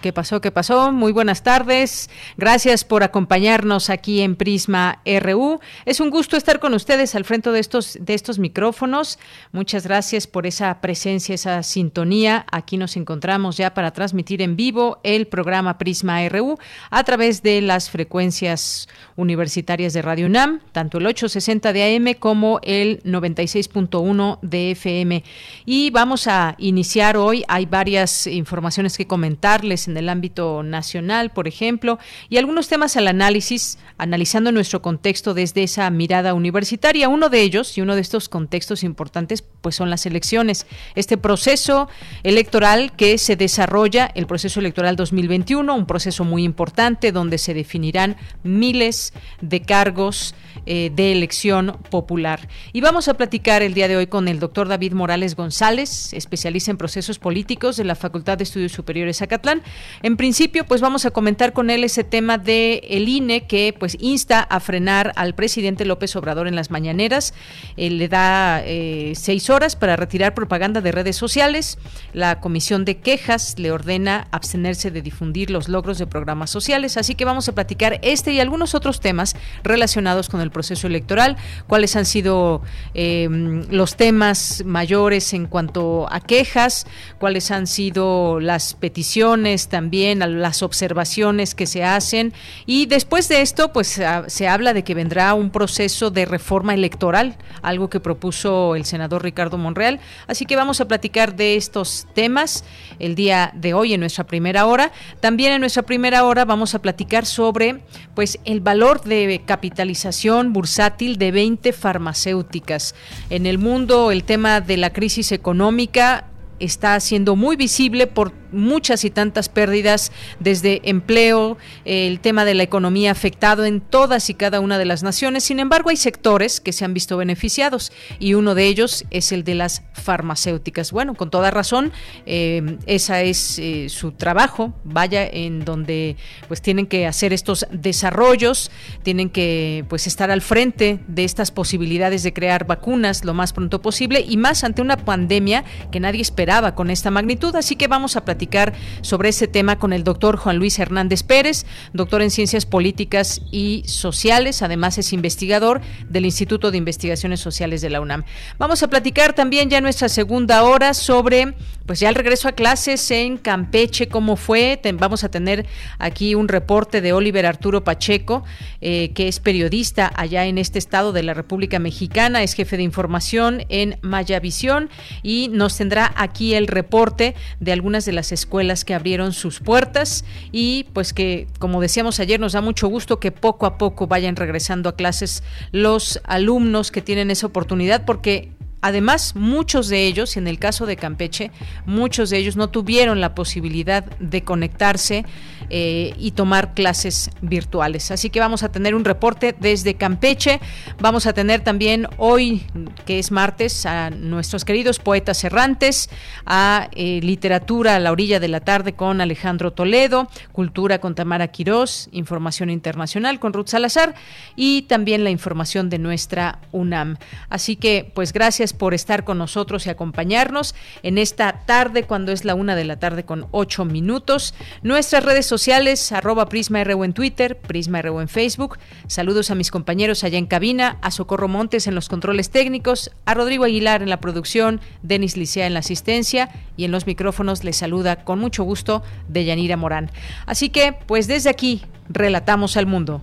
¿Qué pasó? ¿Qué pasó? Muy buenas tardes. Gracias por acompañarnos aquí en Prisma RU. Es un gusto estar con ustedes al frente de estos, de estos micrófonos. Muchas gracias por esa presencia, esa sintonía. Aquí nos encontramos ya para transmitir en vivo el programa Prisma RU a través de las frecuencias universitarias de Radio UNAM, tanto el 860 de AM como el 96.1 de FM. Y vamos a iniciar hoy. Hay varias informaciones que comentarles en el ámbito nacional, por ejemplo, y algunos temas al análisis, analizando nuestro contexto desde esa mirada universitaria. Uno de ellos, y uno de estos contextos importantes, pues son las elecciones. Este proceso electoral que se desarrolla, el proceso electoral 2021, un proceso muy importante donde se definirán miles de cargos eh, de elección popular. Y vamos a platicar el día de hoy con el doctor David Morales González, especialista en procesos políticos de la Facultad de Estudios Superiores Acatlán. En principio, pues vamos a comentar con él ese tema de el INE que pues insta a frenar al presidente López Obrador en las mañaneras. le da eh, seis horas para retirar propaganda de redes sociales. La Comisión de Quejas le ordena abstenerse de difundir los logros de programas sociales. Así que vamos a platicar este y algunos otros temas relacionados con el proceso electoral, cuáles han sido em, los temas mayores en cuanto a quejas, cuáles han sido las peticiones también, a las observaciones que se hacen. Y después de esto, pues se habla de que vendrá un proceso de reforma electoral, algo que propuso el senador Ricardo Monreal. Así que vamos a platicar de estos temas el día de hoy en nuestra primera hora. También en nuestra primera hora vamos a platicar sobre pues el valor de capitalización bursátil de 20 farmacéuticas. En el mundo el tema de la crisis económica está siendo muy visible por muchas y tantas pérdidas desde empleo, el tema de la economía afectado en todas y cada una de las naciones. Sin embargo, hay sectores que se han visto beneficiados y uno de ellos es el de las farmacéuticas. Bueno, con toda razón, eh, esa es eh, su trabajo, vaya en donde pues tienen que hacer estos desarrollos, tienen que pues estar al frente de estas posibilidades de crear vacunas lo más pronto posible y más ante una pandemia que nadie con esta magnitud. Así que vamos a platicar sobre ese tema con el doctor Juan Luis Hernández Pérez, doctor en Ciencias Políticas y Sociales, además es investigador del Instituto de Investigaciones Sociales de la UNAM. Vamos a platicar también ya nuestra segunda hora sobre, pues ya el regreso a clases en Campeche, cómo fue. vamos a tener aquí un reporte de Oliver Arturo Pacheco, eh, que es periodista allá en este estado de la República Mexicana, es jefe de información en Mayavisión y nos tendrá aquí el reporte de algunas de las escuelas que abrieron sus puertas y pues que, como decíamos ayer, nos da mucho gusto que poco a poco vayan regresando a clases los alumnos que tienen esa oportunidad porque Además, muchos de ellos, en el caso de Campeche, muchos de ellos no tuvieron la posibilidad de conectarse eh, y tomar clases virtuales. Así que vamos a tener un reporte desde Campeche. Vamos a tener también hoy, que es martes, a nuestros queridos poetas errantes, a eh, literatura a la orilla de la tarde con Alejandro Toledo, cultura con Tamara Quirós, información internacional con Ruth Salazar y también la información de nuestra UNAM. Así que, pues gracias por estar con nosotros y acompañarnos en esta tarde, cuando es la una de la tarde con ocho minutos. Nuestras redes sociales sociales, arroba Prisma RU en Twitter, Prisma RU en Facebook. Saludos a mis compañeros allá en cabina, a Socorro Montes en los controles técnicos, a Rodrigo Aguilar en la producción, Denis Licea en la asistencia y en los micrófonos les saluda con mucho gusto Deyanira Morán. Así que, pues desde aquí, relatamos al mundo.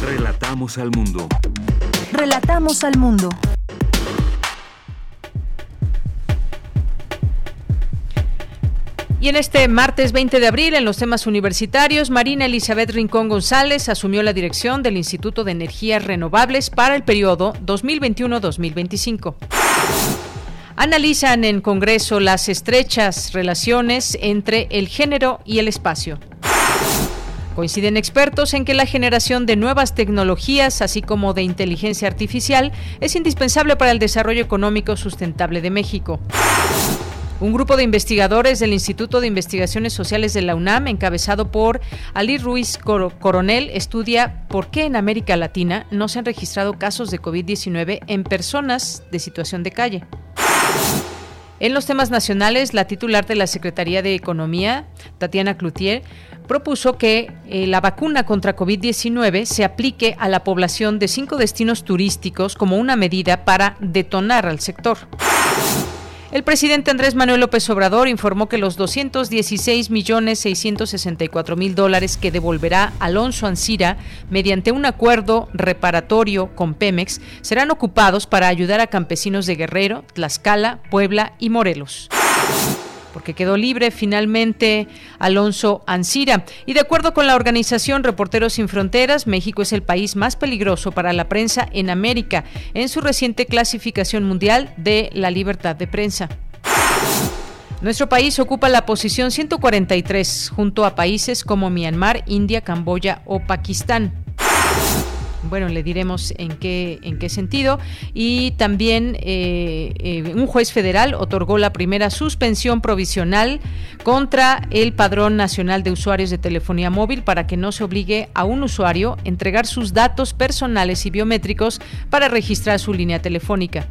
Relatamos al mundo. Relatamos al mundo. Y en este martes 20 de abril, en los temas universitarios, Marina Elizabeth Rincón González asumió la dirección del Instituto de Energías Renovables para el periodo 2021-2025. Analizan en Congreso las estrechas relaciones entre el género y el espacio. Coinciden expertos en que la generación de nuevas tecnologías, así como de inteligencia artificial, es indispensable para el desarrollo económico sustentable de México. Un grupo de investigadores del Instituto de Investigaciones Sociales de la UNAM, encabezado por Ali Ruiz Coronel, estudia por qué en América Latina no se han registrado casos de COVID-19 en personas de situación de calle. En los temas nacionales, la titular de la Secretaría de Economía, Tatiana Cloutier, propuso que eh, la vacuna contra COVID-19 se aplique a la población de cinco destinos turísticos como una medida para detonar al sector. El presidente Andrés Manuel López Obrador informó que los 216 millones 664 mil dólares que devolverá Alonso Ancira mediante un acuerdo reparatorio con Pemex serán ocupados para ayudar a campesinos de Guerrero, Tlaxcala, Puebla y Morelos porque quedó libre finalmente Alonso Ancira. Y de acuerdo con la organización Reporteros Sin Fronteras, México es el país más peligroso para la prensa en América en su reciente clasificación mundial de la libertad de prensa. Nuestro país ocupa la posición 143 junto a países como Myanmar, India, Camboya o Pakistán bueno, le diremos en qué, en qué sentido. Y también eh, eh, un juez federal otorgó la primera suspensión provisional contra el Padrón Nacional de Usuarios de Telefonía Móvil para que no se obligue a un usuario a entregar sus datos personales y biométricos para registrar su línea telefónica.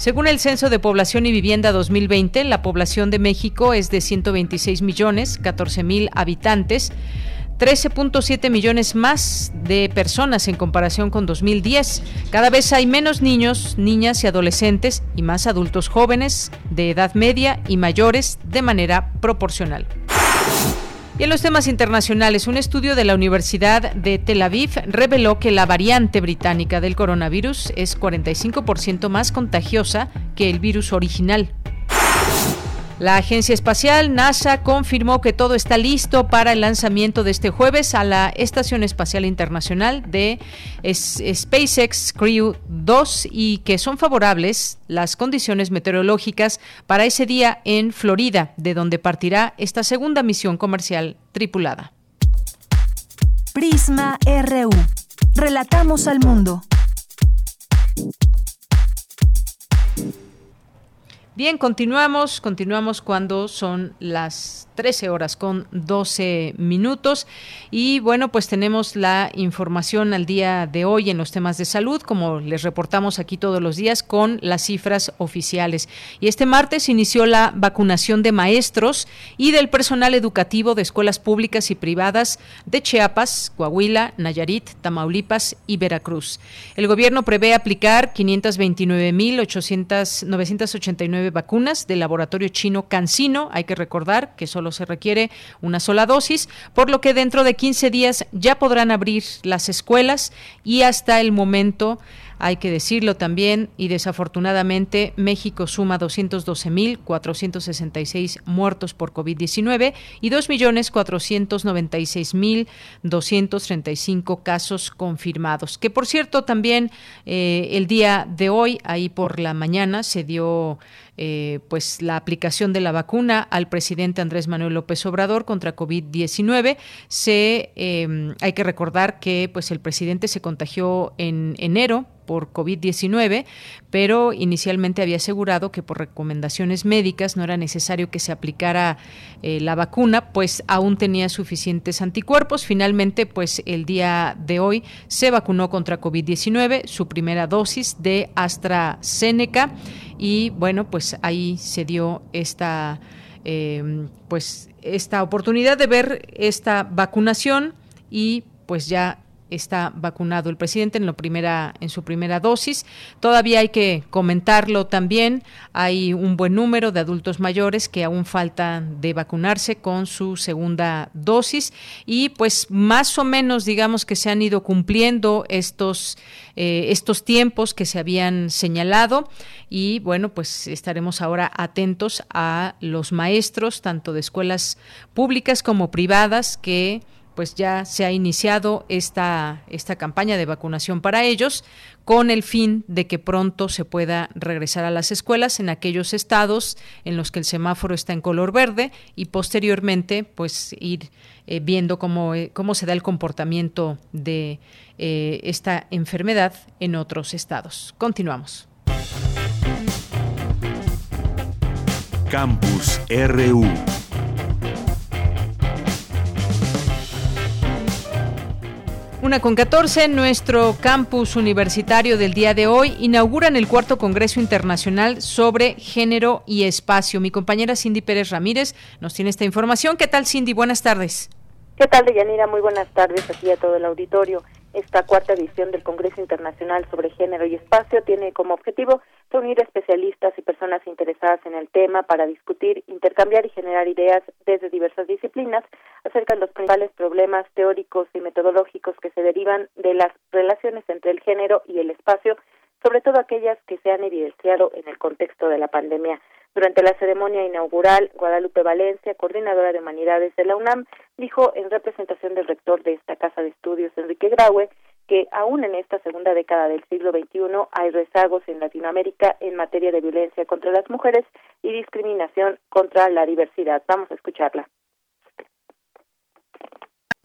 Según el Censo de Población y Vivienda 2020, la población de México es de 126 millones 14 mil habitantes. 13.7 millones más de personas en comparación con 2010. Cada vez hay menos niños, niñas y adolescentes y más adultos jóvenes de edad media y mayores de manera proporcional. Y en los temas internacionales, un estudio de la Universidad de Tel Aviv reveló que la variante británica del coronavirus es 45% más contagiosa que el virus original. La agencia espacial NASA confirmó que todo está listo para el lanzamiento de este jueves a la Estación Espacial Internacional de SpaceX Crew 2 y que son favorables las condiciones meteorológicas para ese día en Florida, de donde partirá esta segunda misión comercial tripulada. Prisma RU. Relatamos al mundo. Bien, continuamos, continuamos cuando son las 13 horas con 12 minutos. Y bueno, pues tenemos la información al día de hoy en los temas de salud, como les reportamos aquí todos los días con las cifras oficiales. Y este martes inició la vacunación de maestros y del personal educativo de escuelas públicas y privadas de Chiapas, Coahuila, Nayarit, Tamaulipas y Veracruz. El gobierno prevé aplicar 529.989 vacunas del laboratorio chino Cancino. Hay que recordar que solo se requiere una sola dosis, por lo que dentro de 15 días ya podrán abrir las escuelas y hasta el momento hay que decirlo también, y desafortunadamente México suma 212.466 muertos por COVID-19 y 2.496.235 casos confirmados. Que por cierto, también eh, el día de hoy, ahí por la mañana, se dio eh, pues la aplicación de la vacuna al presidente Andrés Manuel López Obrador contra COVID-19. Se eh, hay que recordar que pues el presidente se contagió en enero por COVID-19, pero inicialmente había asegurado que por recomendaciones médicas no era necesario que se aplicara eh, la vacuna, pues aún tenía suficientes anticuerpos. Finalmente, pues el día de hoy se vacunó contra COVID-19, su primera dosis de AstraZeneca y bueno, pues ahí se dio esta eh, pues esta oportunidad de ver esta vacunación y pues ya está vacunado el presidente en, lo primera, en su primera dosis. Todavía hay que comentarlo también. Hay un buen número de adultos mayores que aún faltan de vacunarse con su segunda dosis y pues más o menos digamos que se han ido cumpliendo estos, eh, estos tiempos que se habían señalado y bueno pues estaremos ahora atentos a los maestros tanto de escuelas públicas como privadas que pues ya se ha iniciado esta, esta campaña de vacunación para ellos con el fin de que pronto se pueda regresar a las escuelas en aquellos estados en los que el semáforo está en color verde y posteriormente pues ir eh, viendo cómo, eh, cómo se da el comportamiento de eh, esta enfermedad en otros estados. Continuamos. Campus RU Una con 14, nuestro campus universitario del día de hoy inauguran el cuarto Congreso Internacional sobre Género y Espacio. Mi compañera Cindy Pérez Ramírez nos tiene esta información. ¿Qué tal, Cindy? Buenas tardes. ¿Qué tal, Deyanira? Muy buenas tardes aquí a todo el auditorio. Esta cuarta edición del Congreso Internacional sobre Género y Espacio tiene como objetivo reunir especialistas y personas interesadas en el tema para discutir, intercambiar y generar ideas desde diversas disciplinas acerca de los principales problemas teóricos y metodológicos que se derivan de las relaciones entre el género y el espacio, sobre todo aquellas que se han evidenciado en el contexto de la pandemia. Durante la ceremonia inaugural, Guadalupe Valencia, coordinadora de humanidades de la UNAM, dijo en representación del rector de esta casa de estudios, Enrique Graue, que aún en esta segunda década del siglo XXI hay rezagos en Latinoamérica en materia de violencia contra las mujeres y discriminación contra la diversidad. Vamos a escucharla.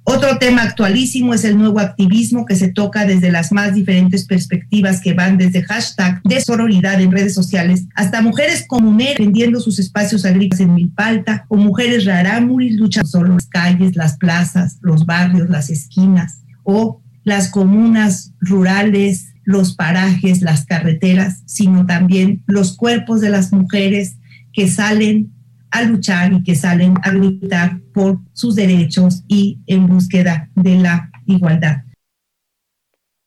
Otro tema actualísimo es el nuevo activismo que se toca desde las más diferentes perspectivas que van desde hashtag de sororidad en redes sociales hasta mujeres comuneras vendiendo sus espacios agrícolas en Milpalta o mujeres rarámuris luchando solo las calles, las plazas, los barrios, las esquinas o las comunas rurales, los parajes, las carreteras, sino también los cuerpos de las mujeres que salen a luchar y que salen a gritar por sus derechos y en búsqueda de la igualdad.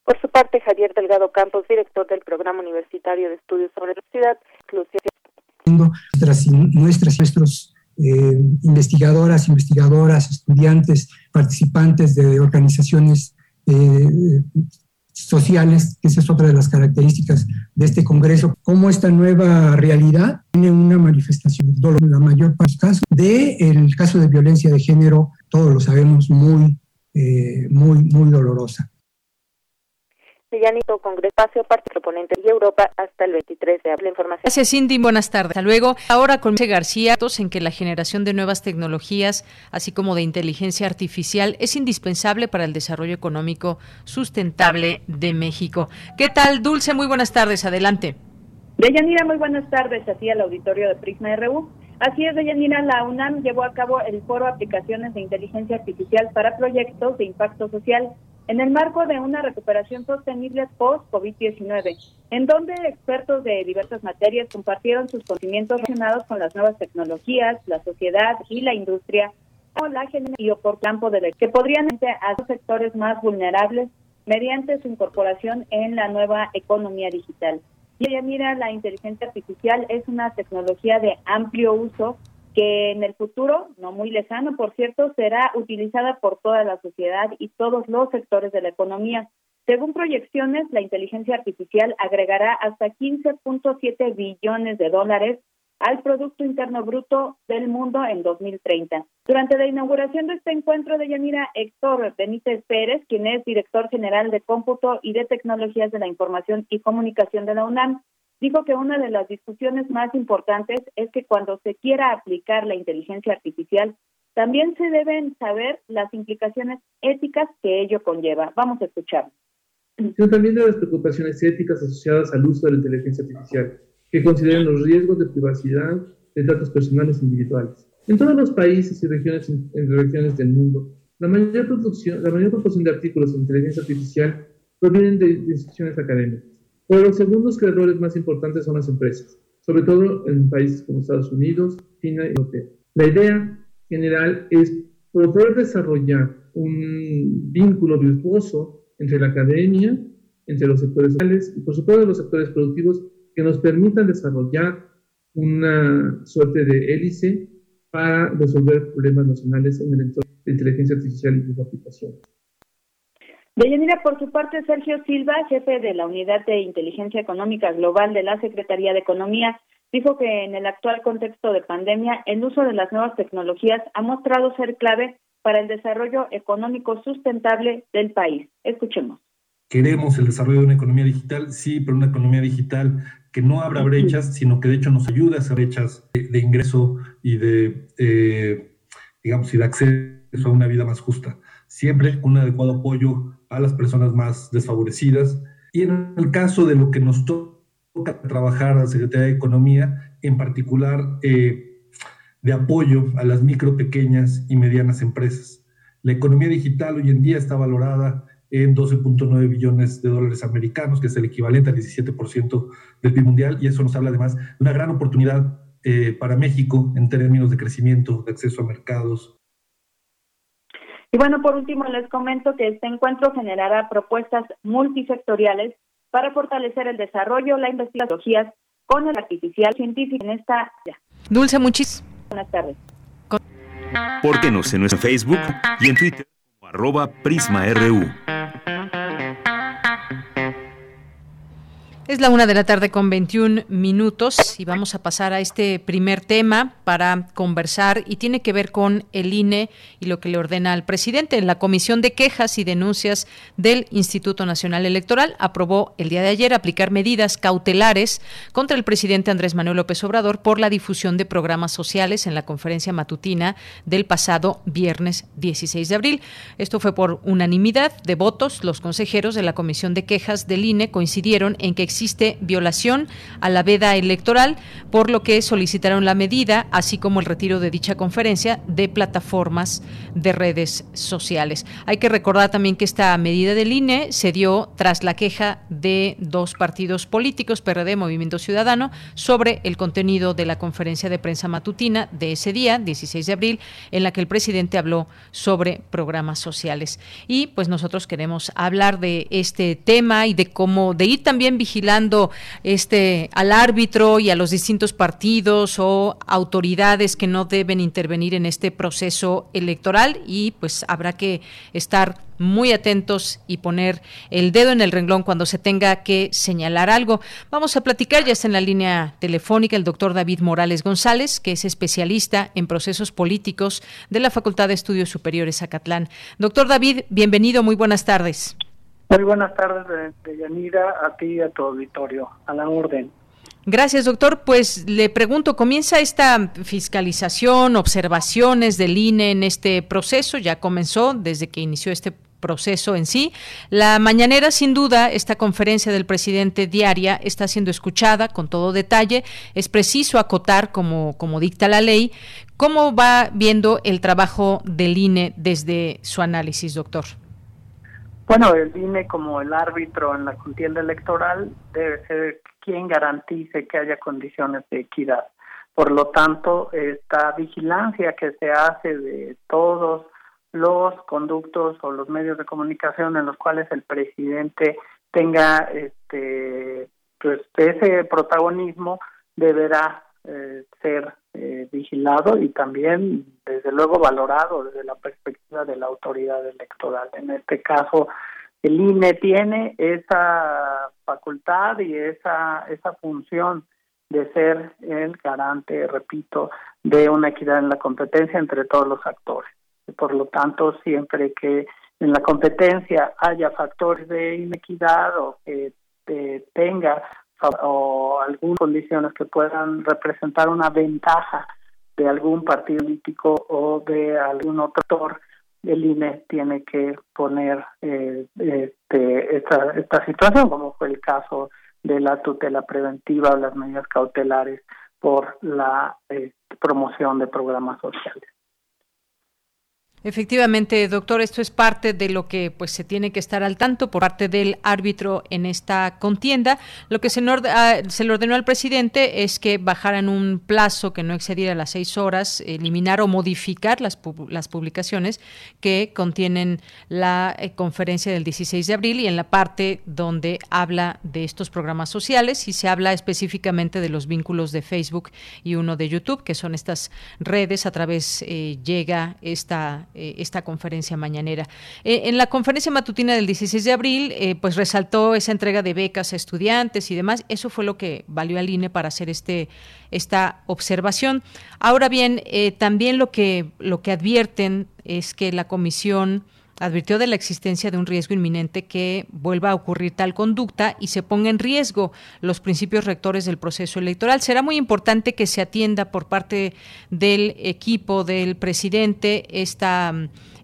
Por su parte, Javier Delgado Campos, director del Programa Universitario de Estudios sobre la Ciudad, nuestras, nuestras nuestros eh, investigadoras, investigadoras, estudiantes, participantes de organizaciones eh, sociales, que esa es otra de las características de este Congreso, cómo esta nueva realidad tiene una manifestación en la mayor parte de los casos, de el caso de violencia de género, todos lo sabemos, muy, eh, muy, muy dolorosa. Villanito Congreso Espacio, parte proponente y Europa hasta el 23 de abril. Información. Gracias, Cindy. Buenas tardes. Hasta luego. Ahora con García, en que la generación de nuevas tecnologías, así como de inteligencia artificial, es indispensable para el desarrollo económico sustentable de México. ¿Qué tal, Dulce? Muy buenas tardes. Adelante. Deyanira, muy buenas tardes. Así al auditorio de Prisma RU. Así es, Deyanira, la UNAM llevó a cabo el foro Aplicaciones de Inteligencia Artificial para Proyectos de Impacto Social en el marco de una recuperación sostenible post-COVID-19, en donde expertos de diversas materias compartieron sus conocimientos relacionados con las nuevas tecnologías, la sociedad y la industria, o la y por campo de que podrían a los sectores más vulnerables mediante su incorporación en la nueva economía digital. Y ella mira, la inteligencia artificial es una tecnología de amplio uso que en el futuro, no muy lejano, por cierto, será utilizada por toda la sociedad y todos los sectores de la economía. Según proyecciones, la inteligencia artificial agregará hasta 15.7 billones de dólares al Producto Interno Bruto del mundo en 2030. Durante la inauguración de este encuentro de Yanira, Héctor Benítez Pérez, quien es director general de Cómputo y de Tecnologías de la Información y Comunicación de la UNAM, dijo que una de las discusiones más importantes es que cuando se quiera aplicar la inteligencia artificial, también se deben saber las implicaciones éticas que ello conlleva. Vamos a escuchar. Sino también de las preocupaciones éticas asociadas al uso de la inteligencia artificial, que consideran los riesgos de privacidad de datos personales e individuales. En todos los países y regiones, en regiones del mundo, la mayor, producción, la mayor proporción de artículos en inteligencia artificial provienen de instituciones académicas. Pero los segundos creadores más importantes son las empresas, sobre todo en países como Estados Unidos, China y Europa. La idea general es poder desarrollar un vínculo virtuoso entre la academia, entre los sectores sociales y por supuesto los sectores productivos que nos permitan desarrollar una suerte de hélice para resolver problemas nacionales en el entorno de inteligencia artificial y sus aplicaciones. Deyanira, por su parte, Sergio Silva, jefe de la Unidad de Inteligencia Económica Global de la Secretaría de Economía, dijo que en el actual contexto de pandemia, el uso de las nuevas tecnologías ha mostrado ser clave para el desarrollo económico sustentable del país. Escuchemos. Queremos el desarrollo de una economía digital, sí, pero una economía digital que no abra brechas, sino que de hecho nos ayude a esas brechas de, ingreso y de, eh, digamos, y de acceso a una vida más justa. Siempre con un adecuado apoyo a las personas más desfavorecidas. Y en el caso de lo que nos toca trabajar a la Secretaría de Economía, en particular eh, de apoyo a las micro, pequeñas y medianas empresas. La economía digital hoy en día está valorada en 12.9 billones de dólares americanos, que es el equivalente al 17% del PIB mundial, y eso nos habla además de una gran oportunidad eh, para México en términos de crecimiento, de acceso a mercados, y bueno, por último, les comento que este encuentro generará propuestas multisectoriales para fortalecer el desarrollo, la investigación con el artificial científico en esta Dulce, muchísimas buenas tardes. Pórtenos en nuestro Facebook y en Twitter como arroba PrismaRU. Es la una de la tarde con 21 minutos y vamos a pasar a este primer tema para conversar y tiene que ver con el INE y lo que le ordena al presidente. En la Comisión de Quejas y Denuncias del Instituto Nacional Electoral aprobó el día de ayer aplicar medidas cautelares contra el presidente Andrés Manuel López Obrador por la difusión de programas sociales en la conferencia matutina del pasado viernes 16 de abril. Esto fue por unanimidad de votos. Los consejeros de la Comisión de Quejas del INE coincidieron en que existe violación a la veda electoral, por lo que solicitaron la medida, así como el retiro de dicha conferencia de plataformas de redes sociales. Hay que recordar también que esta medida del INE se dio tras la queja de dos partidos políticos, PRD, Movimiento Ciudadano, sobre el contenido de la conferencia de prensa matutina de ese día, 16 de abril, en la que el presidente habló sobre programas sociales. Y pues nosotros queremos hablar de este tema y de cómo, de ir también vigilando este al árbitro y a los distintos partidos o autoridades que no deben intervenir en este proceso electoral y pues habrá que estar muy atentos y poner el dedo en el renglón cuando se tenga que señalar algo. Vamos a platicar, ya está en la línea telefónica el doctor David Morales González, que es especialista en procesos políticos de la Facultad de Estudios Superiores Acatlán. Doctor David, bienvenido, muy buenas tardes. Muy buenas tardes, de, Yanira, a ti y a tu auditorio. A la orden. Gracias, doctor. Pues le pregunto, ¿comienza esta fiscalización, observaciones del INE en este proceso? Ya comenzó desde que inició este proceso en sí. La mañanera, sin duda, esta conferencia del presidente diaria está siendo escuchada con todo detalle. Es preciso acotar, como, como dicta la ley, cómo va viendo el trabajo del INE desde su análisis, doctor. Bueno, el INE como el árbitro en la contienda electoral debe ser quien garantice que haya condiciones de equidad. Por lo tanto, esta vigilancia que se hace de todos los conductos o los medios de comunicación en los cuales el presidente tenga este pues ese protagonismo deberá eh, ser eh, vigilado y también, desde luego, valorado desde la perspectiva de la autoridad electoral. En este caso, el INE tiene esa facultad y esa, esa función de ser el garante, repito, de una equidad en la competencia entre todos los actores. Por lo tanto, siempre que en la competencia haya factores de inequidad o que tenga o algunas condiciones que puedan representar una ventaja de algún partido político o de algún otro actor, el INE tiene que poner eh, este, esta, esta situación, como fue el caso de la tutela preventiva o las medidas cautelares por la eh, promoción de programas sociales. Efectivamente, doctor, esto es parte de lo que pues se tiene que estar al tanto por parte del árbitro en esta contienda. Lo que se, ah, se le ordenó al presidente es que bajaran un plazo que no excediera las seis horas, eliminar o modificar las, las publicaciones que contienen la eh, conferencia del 16 de abril y en la parte donde habla de estos programas sociales y se habla específicamente de los vínculos de Facebook y uno de YouTube, que son estas redes a través eh, llega esta eh, esta conferencia mañanera. Eh, en la conferencia matutina del 16 de abril, eh, pues resaltó esa entrega de becas a estudiantes y demás. Eso fue lo que valió al INE para hacer este esta observación. Ahora bien, también lo que lo que advierten es que la comisión advirtió de la existencia de un riesgo inminente que vuelva a ocurrir tal conducta y se ponga en riesgo los principios rectores del proceso electoral. Será muy importante que se atienda por parte del equipo del presidente esta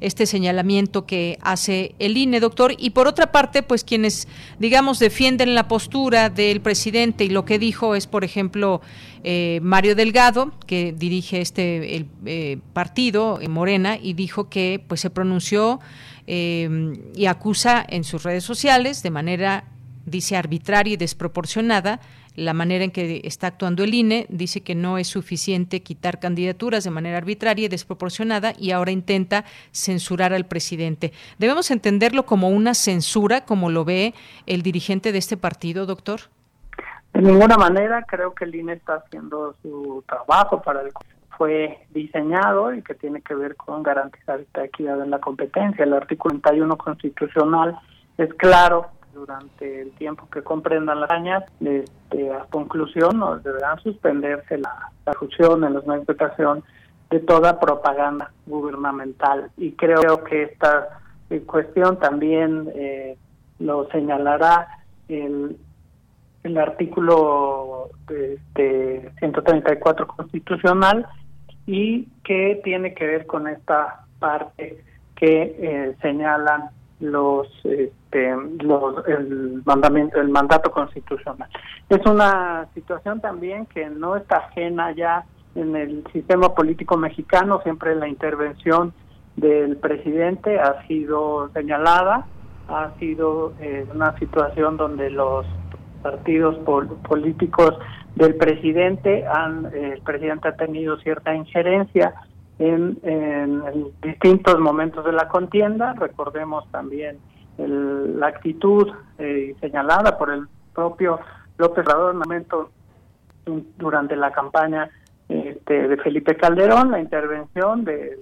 este señalamiento que hace el INE, doctor. Y por otra parte, pues quienes, digamos, defienden la postura del presidente y lo que dijo es, por ejemplo, eh, Mario Delgado, que dirige este el, eh, partido, en Morena, y dijo que pues se pronunció eh, y acusa en sus redes sociales de manera, dice, arbitraria y desproporcionada la manera en que está actuando el INE, dice que no es suficiente quitar candidaturas de manera arbitraria y desproporcionada y ahora intenta censurar al presidente. ¿Debemos entenderlo como una censura, como lo ve el dirigente de este partido, doctor? De ninguna manera, creo que el INE está haciendo su trabajo para el fue diseñado y que tiene que ver con garantizar esta equidad en la competencia. El artículo 31 constitucional es claro durante el tiempo que comprendan las años, este, a conclusión deberán suspenderse la, la en los medios de toda propaganda gubernamental. Y creo que esta eh, cuestión también eh, lo señalará el, el artículo de 134 constitucional y que tiene que ver con esta parte que eh, señalan los, este, los el mandamiento el mandato constitucional. Es una situación también que no está ajena ya en el sistema político mexicano. Siempre la intervención del presidente ha sido señalada ha sido eh, una situación donde los partidos políticos del presidente han el presidente ha tenido cierta injerencia en, distintos momentos de la contienda. Recordemos también la actitud eh, señalada por el propio López Obrador en durante la campaña este, de Felipe Calderón, la intervención del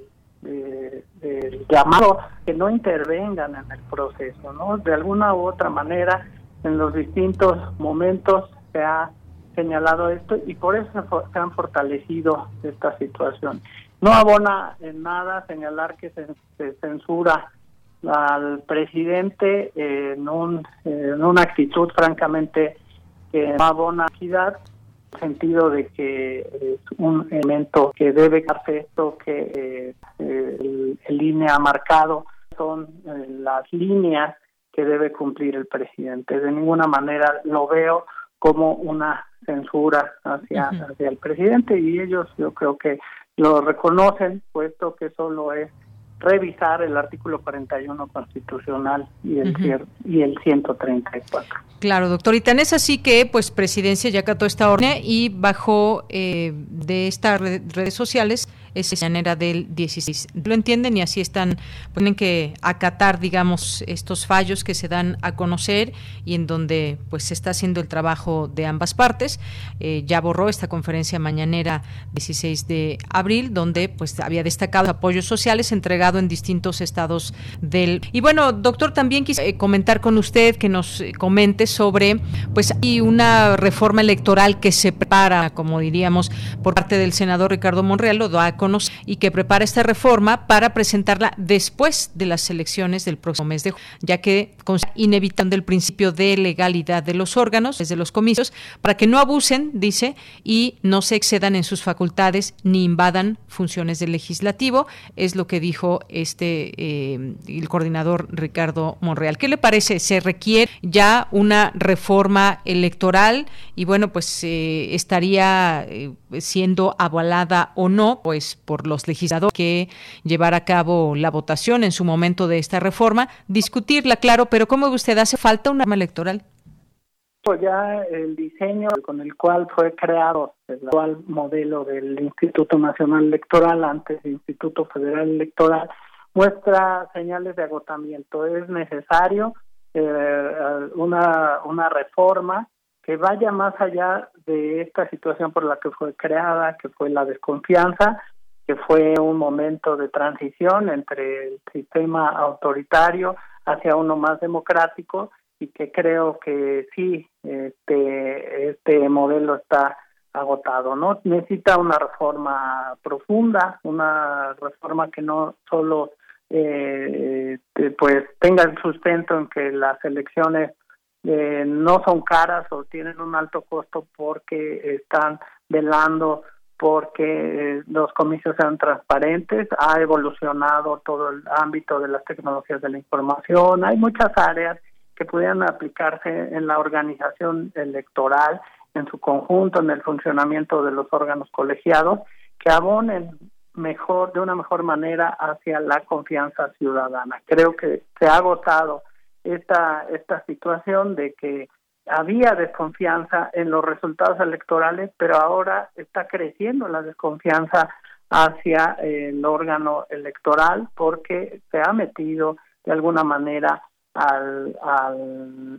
llamado que no intervengan en el proceso, ¿no? De alguna u otra manera, en los distintos momentos se ha señalado esto y por eso se han fortalecido esta situación. No abona en nada señalar que se, censura al presidente en, un, en una actitud francamente que no abona equidad, en el sentido de que es un elemento que debe darse esto que eh, el, INE ha marcado, son eh, las líneas que debe cumplir el presidente. De ninguna manera lo veo como una censura hacia, hacia el presidente y ellos yo creo que lo reconocen, puesto que solo es revisar el artículo 41 constitucional y el, y el 134. Claro, doctor. Y tan es así que, pues, Presidencia ya acató esta orden y bajó eh, de estas redes sociales esa manera del 16. Lo entienden y así están, tienen que acatar, digamos, estos fallos que se dan a conocer y en donde pues se está haciendo el trabajo de ambas partes. Eh, ya borró esta conferencia mañanera 16 de abril, donde pues había destacado apoyos sociales entregado en distintos estados del. Y bueno, doctor, también quise eh, comentar con usted que nos eh, comente sobre, pues hay una reforma electoral que se prepara, como diríamos, por parte del senador Ricardo Monreal, lo da y que prepara esta reforma para presentarla después de las elecciones del próximo mes de junio, ya que inevitando el principio de legalidad de los órganos, desde los comicios, para que no abusen, dice, y no se excedan en sus facultades ni invadan funciones del legislativo, es lo que dijo este eh, el coordinador Ricardo Monreal. ¿Qué le parece? ¿Se requiere ya una reforma electoral? Y bueno, pues eh, estaría eh, siendo avalada o no, pues pues por los legisladores que llevar a cabo la votación en su momento de esta reforma, discutirla, claro, pero ¿cómo usted hace falta una arma electoral? Pues ya el diseño con el cual fue creado el actual modelo del Instituto Nacional Electoral, antes Instituto Federal Electoral, muestra señales de agotamiento. Es necesario eh, una, una reforma que vaya más allá de esta situación por la que fue creada, que fue la desconfianza, fue un momento de transición entre el sistema autoritario hacia uno más democrático y que creo que sí, este, este modelo está agotado, ¿no? Necesita una reforma profunda, una reforma que no solo eh, pues tenga el sustento en que las elecciones eh, no son caras o tienen un alto costo porque están velando porque los comicios sean transparentes, ha evolucionado todo el ámbito de las tecnologías de la información, hay muchas áreas que pudieran aplicarse en la organización electoral en su conjunto, en el funcionamiento de los órganos colegiados, que abonen mejor, de una mejor manera hacia la confianza ciudadana. Creo que se ha agotado esta, esta situación de que había desconfianza en los resultados electorales, pero ahora está creciendo la desconfianza hacia el órgano electoral porque se ha metido de alguna manera al,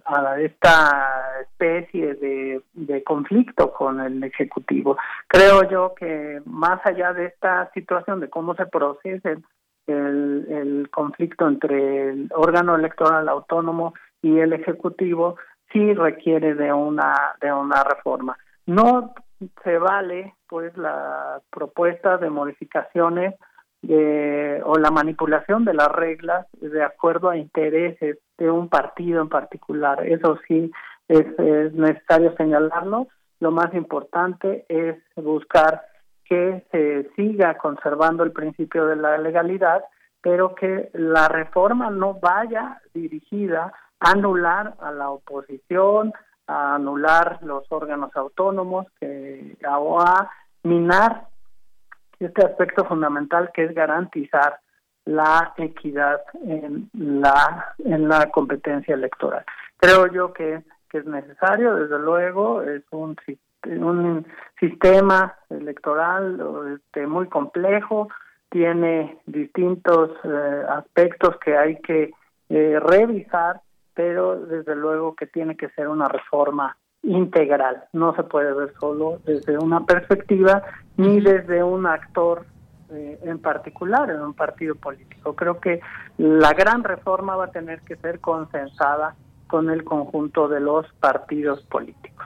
a esta especie de, conflicto con el Ejecutivo. Creo yo que más allá de esta situación de cómo se procesa el, el conflicto entre el órgano electoral autónomo y el Ejecutivo, sí requiere de una, de una reforma. No se vale pues la propuesta de modificaciones o la manipulación de las reglas de acuerdo a intereses de un partido en particular. Eso sí es, necesario señalarlo. Lo más importante es buscar que se siga conservando el principio de la legalidad, pero que la reforma no vaya dirigida anular a la oposición, a anular los órganos autónomos, que, o a minar este aspecto fundamental que es garantizar la equidad en la en la competencia electoral. Creo yo que, que es necesario, desde luego, es un, un sistema electoral este, muy complejo, tiene distintos eh, aspectos que hay que eh, revisar, pero desde luego que tiene que ser una reforma integral, no se puede ver solo desde una perspectiva ni desde un actor eh, en particular en un partido político. Creo que la gran reforma va a tener que ser consensada con el conjunto de los partidos políticos.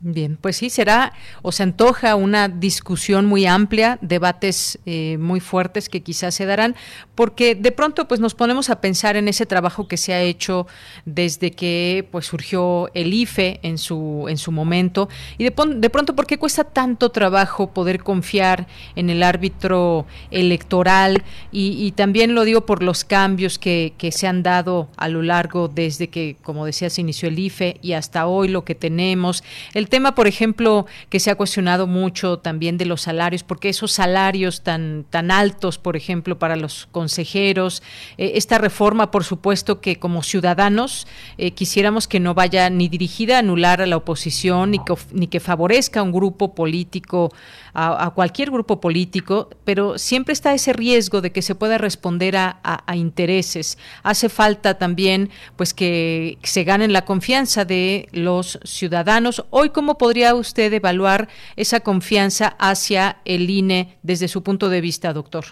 Bien, pues sí, será o se antoja una discusión muy amplia, debates eh, muy fuertes que quizás se darán, porque de pronto pues nos ponemos a pensar en ese trabajo que se ha hecho desde que pues surgió el IFE en su en su momento y de, pronto por qué cuesta tanto trabajo poder confiar en el árbitro electoral y, también lo digo por los cambios que, que se han dado a lo largo desde que como decía se inició el IFE y hasta hoy lo que tenemos el tema, por ejemplo, que se ha cuestionado mucho también de los salarios, porque esos salarios tan, tan altos, por ejemplo, para los consejeros, eh, esta reforma, por supuesto, que como ciudadanos eh, quisiéramos que no vaya ni dirigida a anular a la oposición, ni que, ni que favorezca a un grupo político, a, cualquier grupo político, pero siempre está ese riesgo de que se pueda responder a, a intereses. Hace falta también, pues, que se ganen la confianza de los ciudadanos. Hoy ¿Cómo podría usted evaluar esa confianza hacia el INE desde su punto de vista, doctor?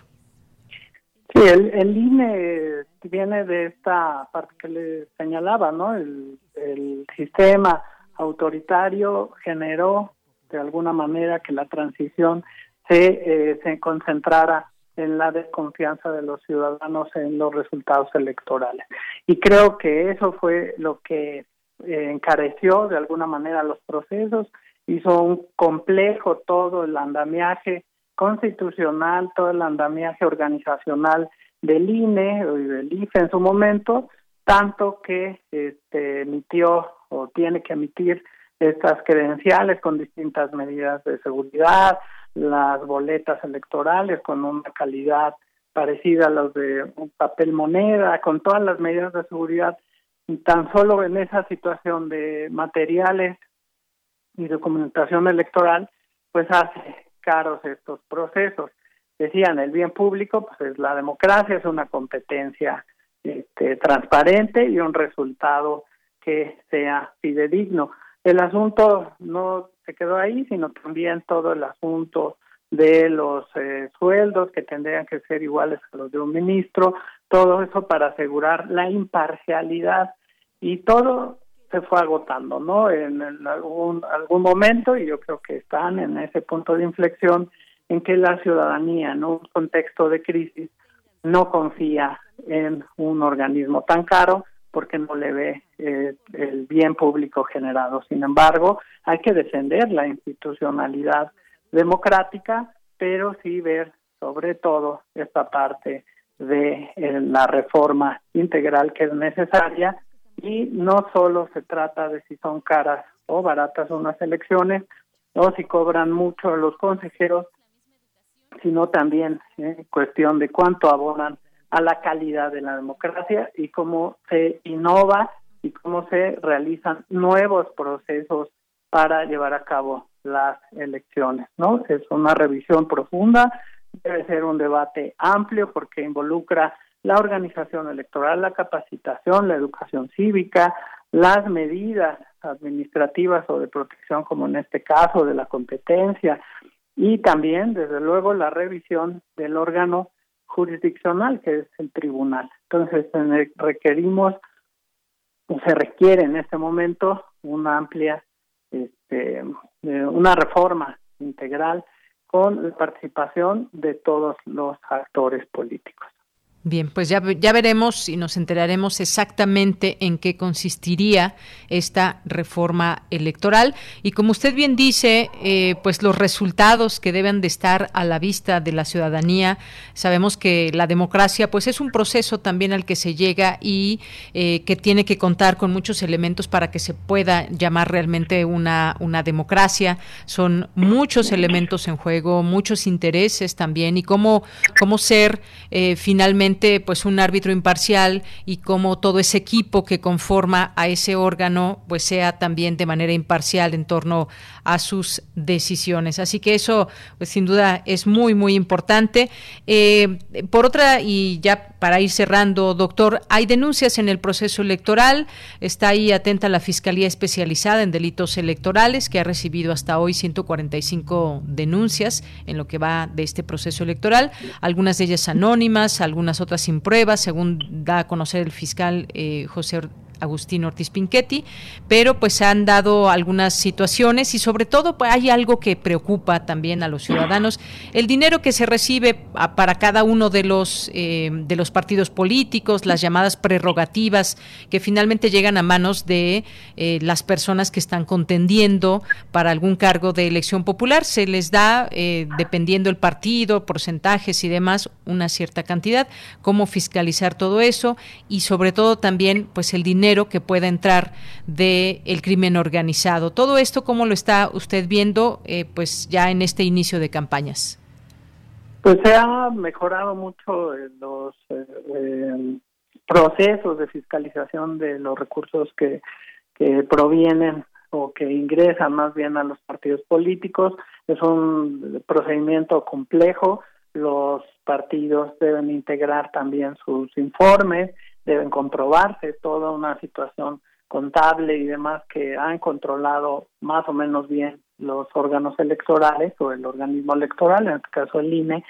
Sí, el, INE viene de esta parte que le señalaba, ¿no? El, sistema autoritario generó de alguna manera que la transición se, eh, se concentrara en la desconfianza de los ciudadanos en los resultados electorales. Y creo que eso fue lo que eh, encareció de alguna manera los procesos, hizo un complejo todo el andamiaje constitucional, todo el andamiaje organizacional del INE y del IFE en su momento, tanto que este, emitió o tiene que emitir estas credenciales con distintas medidas de seguridad, las boletas electorales con una calidad parecida a los de un papel moneda, con todas las medidas de seguridad. Tan solo en esa situación de materiales y documentación electoral, pues hace caros estos procesos. Decían, el bien público, pues es la democracia, es una competencia este, transparente y un resultado que sea fidedigno. El asunto no se quedó ahí, sino también todo el asunto de los eh, sueldos que tendrían que ser iguales a los de un ministro, todo eso para asegurar la imparcialidad y todo se fue agotando, ¿no? En, algún, algún momento, y yo creo que están en ese punto de inflexión en que la ciudadanía, en un contexto de crisis, no confía en un organismo tan caro porque no le ve eh, el bien público generado. Sin embargo, hay que defender la institucionalidad democrática, pero sí ver sobre todo esta parte de eh, la reforma integral que es necesaria. Y no solo se trata de si son caras o baratas unas elecciones o si cobran mucho los consejeros, sino también en cuestión de cuánto abonan a la calidad de la democracia y cómo se innova y cómo se realizan nuevos procesos para llevar a cabo las elecciones, ¿no? Es una revisión profunda, debe ser un debate amplio porque involucra la organización electoral, la capacitación, la educación cívica, las medidas administrativas o de protección, como en este caso, de la competencia, y también, desde luego, la revisión del órgano jurisdiccional, que es el tribunal. Entonces, requerimos, se requiere en este momento, una amplia, este, una reforma integral con la participación de todos los actores políticos. Bien, pues ya, ya veremos y nos enteraremos exactamente en qué consistiría esta reforma electoral. Y como usted bien dice, eh, pues los resultados que deben de estar a la vista de la ciudadanía. Sabemos que la democracia, pues es un proceso también al que se llega y eh, que tiene que contar con muchos elementos para que se pueda llamar realmente una, una democracia. Son muchos elementos en juego, muchos intereses también y cómo, cómo ser eh, finalmente pues un árbitro imparcial y cómo todo ese equipo que conforma a ese órgano pues sea también de manera imparcial en torno a sus decisiones. Así que eso pues sin duda es muy muy importante. Eh, por otra y ya para ir cerrando, doctor, hay denuncias en el proceso electoral. Está ahí atenta la Fiscalía Especializada en Delitos Electorales, que ha recibido hasta hoy 145 denuncias en lo que va de este proceso electoral. Algunas de ellas anónimas, algunas otras sin pruebas, según da a conocer el fiscal eh, José Agustín Ortiz Pinchetti, pero pues han dado algunas situaciones y sobre todo pues, hay algo que preocupa también a los ciudadanos, el dinero que se recibe para cada uno de los eh, de los partidos políticos, las llamadas prerrogativas que finalmente llegan a manos de eh, las personas que están contendiendo para algún cargo de elección popular, se les da eh, dependiendo el partido, porcentajes y demás una cierta cantidad, cómo fiscalizar todo eso y sobre todo también pues el dinero que pueda entrar del el crimen organizado. Todo esto, ¿cómo lo está usted viendo eh, pues ya en este inicio de campañas? Pues se ha mejorado mucho los eh, procesos de fiscalización de los recursos que, que provienen o que ingresan más bien a los partidos políticos. Es un procedimiento complejo. Los partidos deben integrar también sus informes deben comprobarse toda una situación contable y demás que han controlado más o menos bien los órganos electorales o el organismo electoral, en este caso el INE,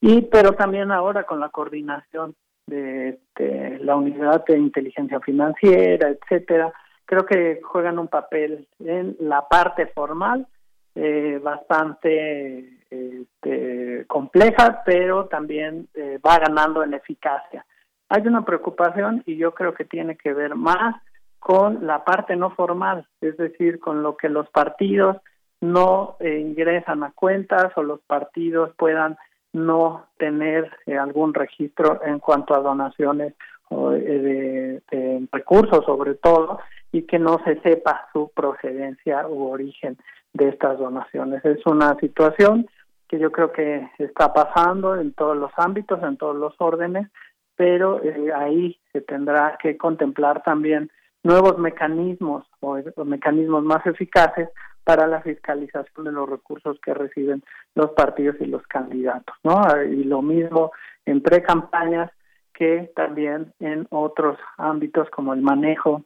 y pero también ahora con la coordinación de, este, la unidad de inteligencia financiera, etcétera, creo que juegan un papel en la parte formal eh, bastante este, compleja, pero también eh, va ganando en eficacia hay una preocupación y yo creo que tiene que ver más con la parte no formal, es decir, con lo que los partidos no eh, ingresan a cuentas o los partidos puedan no tener eh, algún registro en cuanto a donaciones o, eh, de, recursos sobre todo y que no se sepa su procedencia u origen de estas donaciones. Es una situación que yo creo que está pasando en todos los ámbitos, en todos los órdenes, pero eh, ahí se tendrá que contemplar también nuevos mecanismos o, mecanismos más eficaces para la fiscalización de los recursos que reciben los partidos y los candidatos, ¿no? Y lo mismo en pre-campañas que también en otros ámbitos como el manejo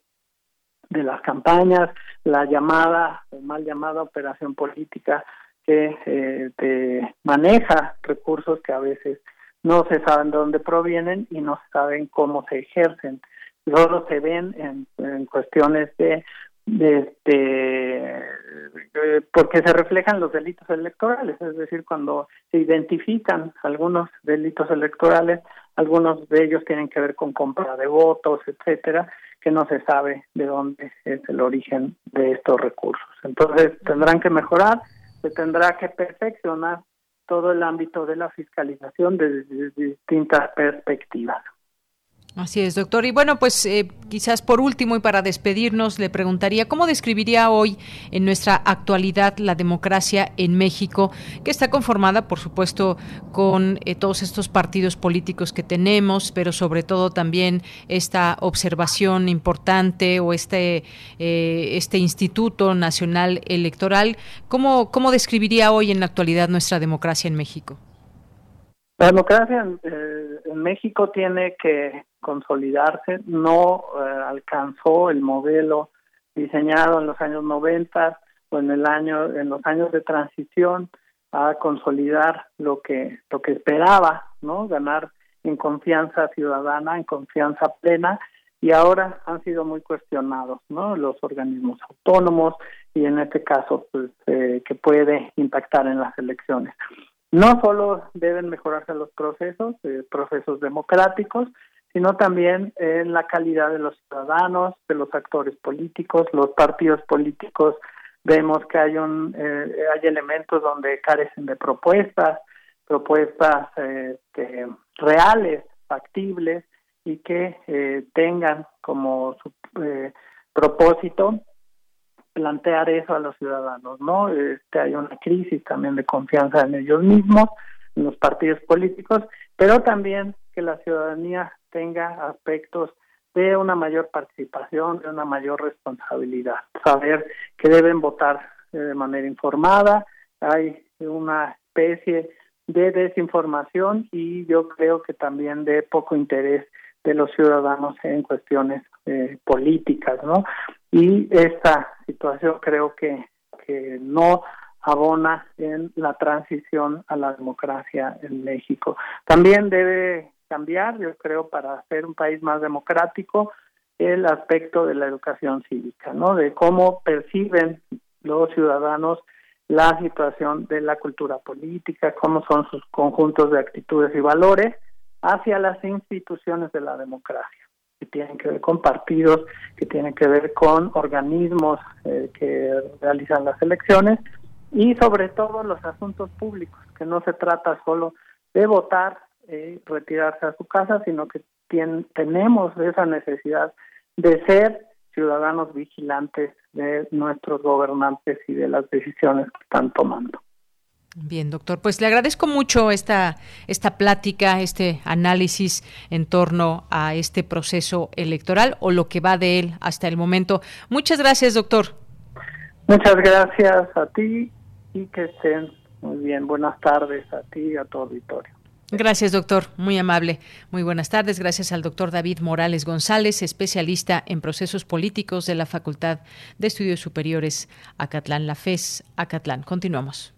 de las campañas, la llamada o mal llamada operación política que eh, maneja recursos que a veces no se saben de dónde provienen y no saben cómo se ejercen. Solo se ven en, cuestiones de, de, este, porque se reflejan los delitos electorales, es decir, cuando se identifican algunos delitos electorales, algunos de ellos tienen que ver con compra de votos, etcétera, que no se sabe de dónde es el origen de estos recursos. Entonces tendrán que mejorar, se tendrá que perfeccionar todo el ámbito de la fiscalización desde, distintas perspectivas. Así es, doctor. Y bueno, pues eh, quizás por último y para despedirnos, le preguntaría cómo describiría hoy en nuestra actualidad la democracia en México, que está conformada, por supuesto, con eh, todos estos partidos políticos que tenemos, pero sobre todo también esta observación importante o este, eh, este Instituto Nacional Electoral. ¿Cómo, ¿Cómo describiría hoy en la actualidad nuestra democracia en México? La democracia en, en México tiene que consolidarse, no eh, alcanzó el modelo diseñado en los años 90 o en el año en los años de transición a consolidar lo que lo que esperaba, ¿no? Ganar en confianza ciudadana, en confianza plena y ahora han sido muy cuestionados, ¿no? Los organismos autónomos y en este caso pues eh, que puede impactar en las elecciones. No solo deben mejorarse los procesos, eh, procesos democráticos, sino también en la calidad de los ciudadanos, de los actores políticos, los partidos políticos. Vemos que hay un eh, hay elementos donde carecen de propuestas, propuestas este, reales, factibles y que eh, tengan como su eh, propósito plantear eso a los ciudadanos, ¿no? Este, hay una crisis también de confianza en ellos mismos, en los partidos políticos, pero también que la ciudadanía tenga aspectos de una mayor participación, de una mayor responsabilidad, saber que deben votar eh, de manera informada, hay una especie de desinformación y yo creo que también de poco interés de los ciudadanos en cuestiones eh, políticas, ¿no? Y esta situación creo que, que no abona en la transición a la democracia en México. También debe cambiar, yo creo, para ser un país más democrático, el aspecto de la educación cívica, ¿no? De cómo perciben los ciudadanos la situación de la cultura política, cómo son sus conjuntos de actitudes y valores hacia las instituciones de la democracia, que tienen que ver con partidos, que tienen que ver con organismos eh, que realizan las elecciones y sobre todo los asuntos públicos, que no se trata solo de votar eh, retirarse a su casa, sino que tenemos esa necesidad de ser ciudadanos vigilantes de nuestros gobernantes y de las decisiones que están tomando. Bien, doctor, pues le agradezco mucho esta, esta plática, este análisis en torno a este proceso electoral o lo que va de él hasta el momento. Muchas gracias, doctor. Muchas gracias a ti y que estén muy bien. Buenas tardes a ti y a tu auditorio. Gracias, doctor. Muy amable. Muy buenas tardes. Gracias al doctor David Morales González, especialista en procesos políticos de la Facultad de Estudios Superiores Acatlán, la FES Acatlán. Continuamos.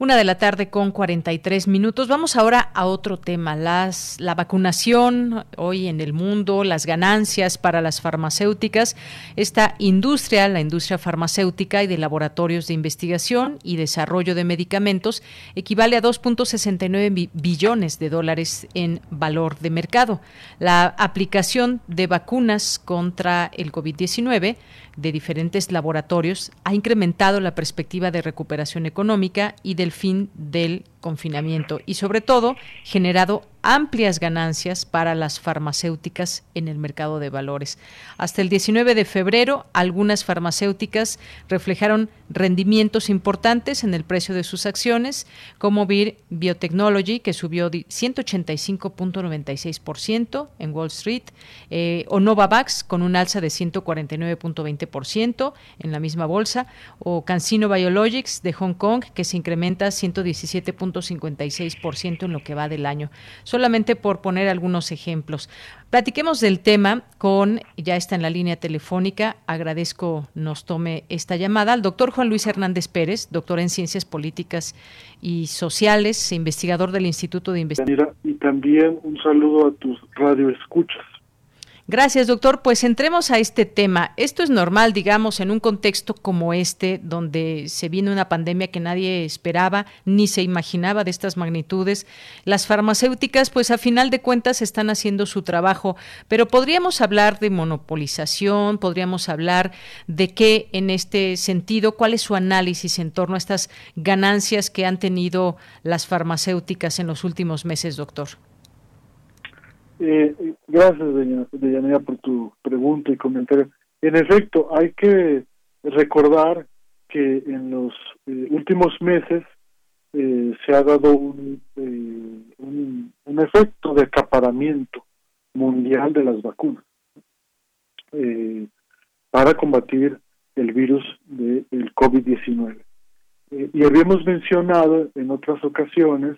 Una de la tarde con 43 minutos. Vamos ahora a otro tema, las, la vacunación hoy en el mundo, las ganancias para las farmacéuticas. Esta industria, la industria farmacéutica y de laboratorios de investigación y desarrollo de medicamentos, equivale a 2.69 billones de dólares en valor de mercado. La aplicación de vacunas contra el COVID-19 de diferentes laboratorios ha incrementado la perspectiva de recuperación económica y del fin del confinamiento y sobre todo generado amplias ganancias para las farmacéuticas en el mercado de valores. Hasta el 19 de febrero, algunas farmacéuticas reflejaron rendimientos importantes en el precio de sus acciones, como Vir Biotechnology, que subió 185.96% en Wall Street, eh, o Novavax, con un alza de 149.20% en la misma bolsa, o Cancino Biologics de Hong Kong, que se incrementa 117.56% en lo que va del año solamente por poner algunos ejemplos. Platiquemos del tema con, ya está en la línea telefónica, agradezco nos tome esta llamada, al doctor Juan Luis Hernández Pérez, doctor en Ciencias Políticas y Sociales, investigador del Instituto de Investigación. Y también un saludo a tus radioescuchas. Gracias, doctor. Pues entremos a este tema. Esto es normal, digamos, en un contexto como este, donde se viene una pandemia que nadie esperaba ni se imaginaba de estas magnitudes. Las farmacéuticas, pues a final de cuentas, están haciendo su trabajo, pero podríamos hablar de monopolización, podríamos hablar de qué en este sentido, cuál es su análisis en torno a estas ganancias que han tenido las farmacéuticas en los últimos meses, doctor. Eh, gracias, doña por tu pregunta y comentario. En efecto, hay que recordar que en los eh, últimos meses eh, se ha dado un, un, efecto de acaparamiento mundial de las vacunas para combatir el virus del COVID-19. y habíamos mencionado en otras ocasiones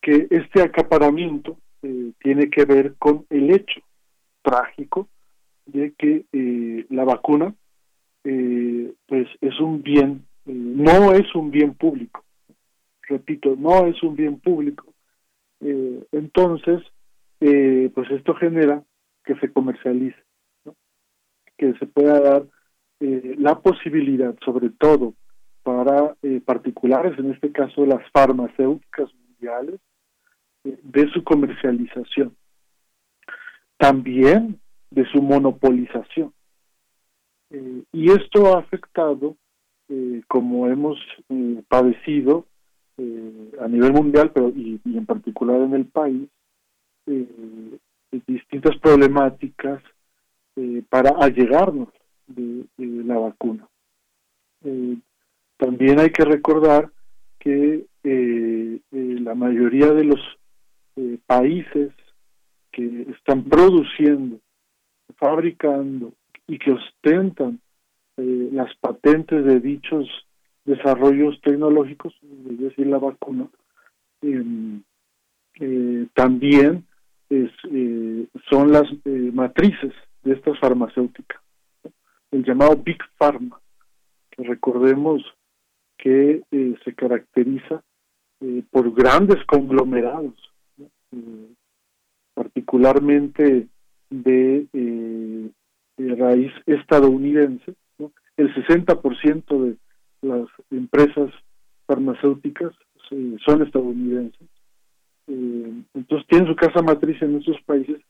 que este acaparamiento eh, tiene que ver con el hecho trágico de que eh, la vacuna eh, pues es un bien, no es un bien público, repito, no es un bien público. entonces, pues esto genera que se comercialice, que se pueda dar la posibilidad, sobre todo para particulares, en este caso las farmacéuticas mundiales, de su comercialización, también de su monopolización. Eh, y esto ha afectado, eh, como hemos eh, padecido a nivel mundial, pero y, en particular en el país, distintas problemáticas para allegarnos de, de la vacuna. también hay que recordar que la mayoría de los eh, países que están produciendo, fabricando y que ostentan eh, las patentes de dichos desarrollos tecnológicos, es decir, la vacuna, em, eh, también es, son las matrices de estas farmacéuticas, el llamado Big Pharma, que recordemos que se caracteriza por grandes conglomerados particularmente de, eh, raíz estadounidense. El 60% de las empresas farmacéuticas eh, son estadounidenses. Eh, entonces tienen su casa matriz en esos países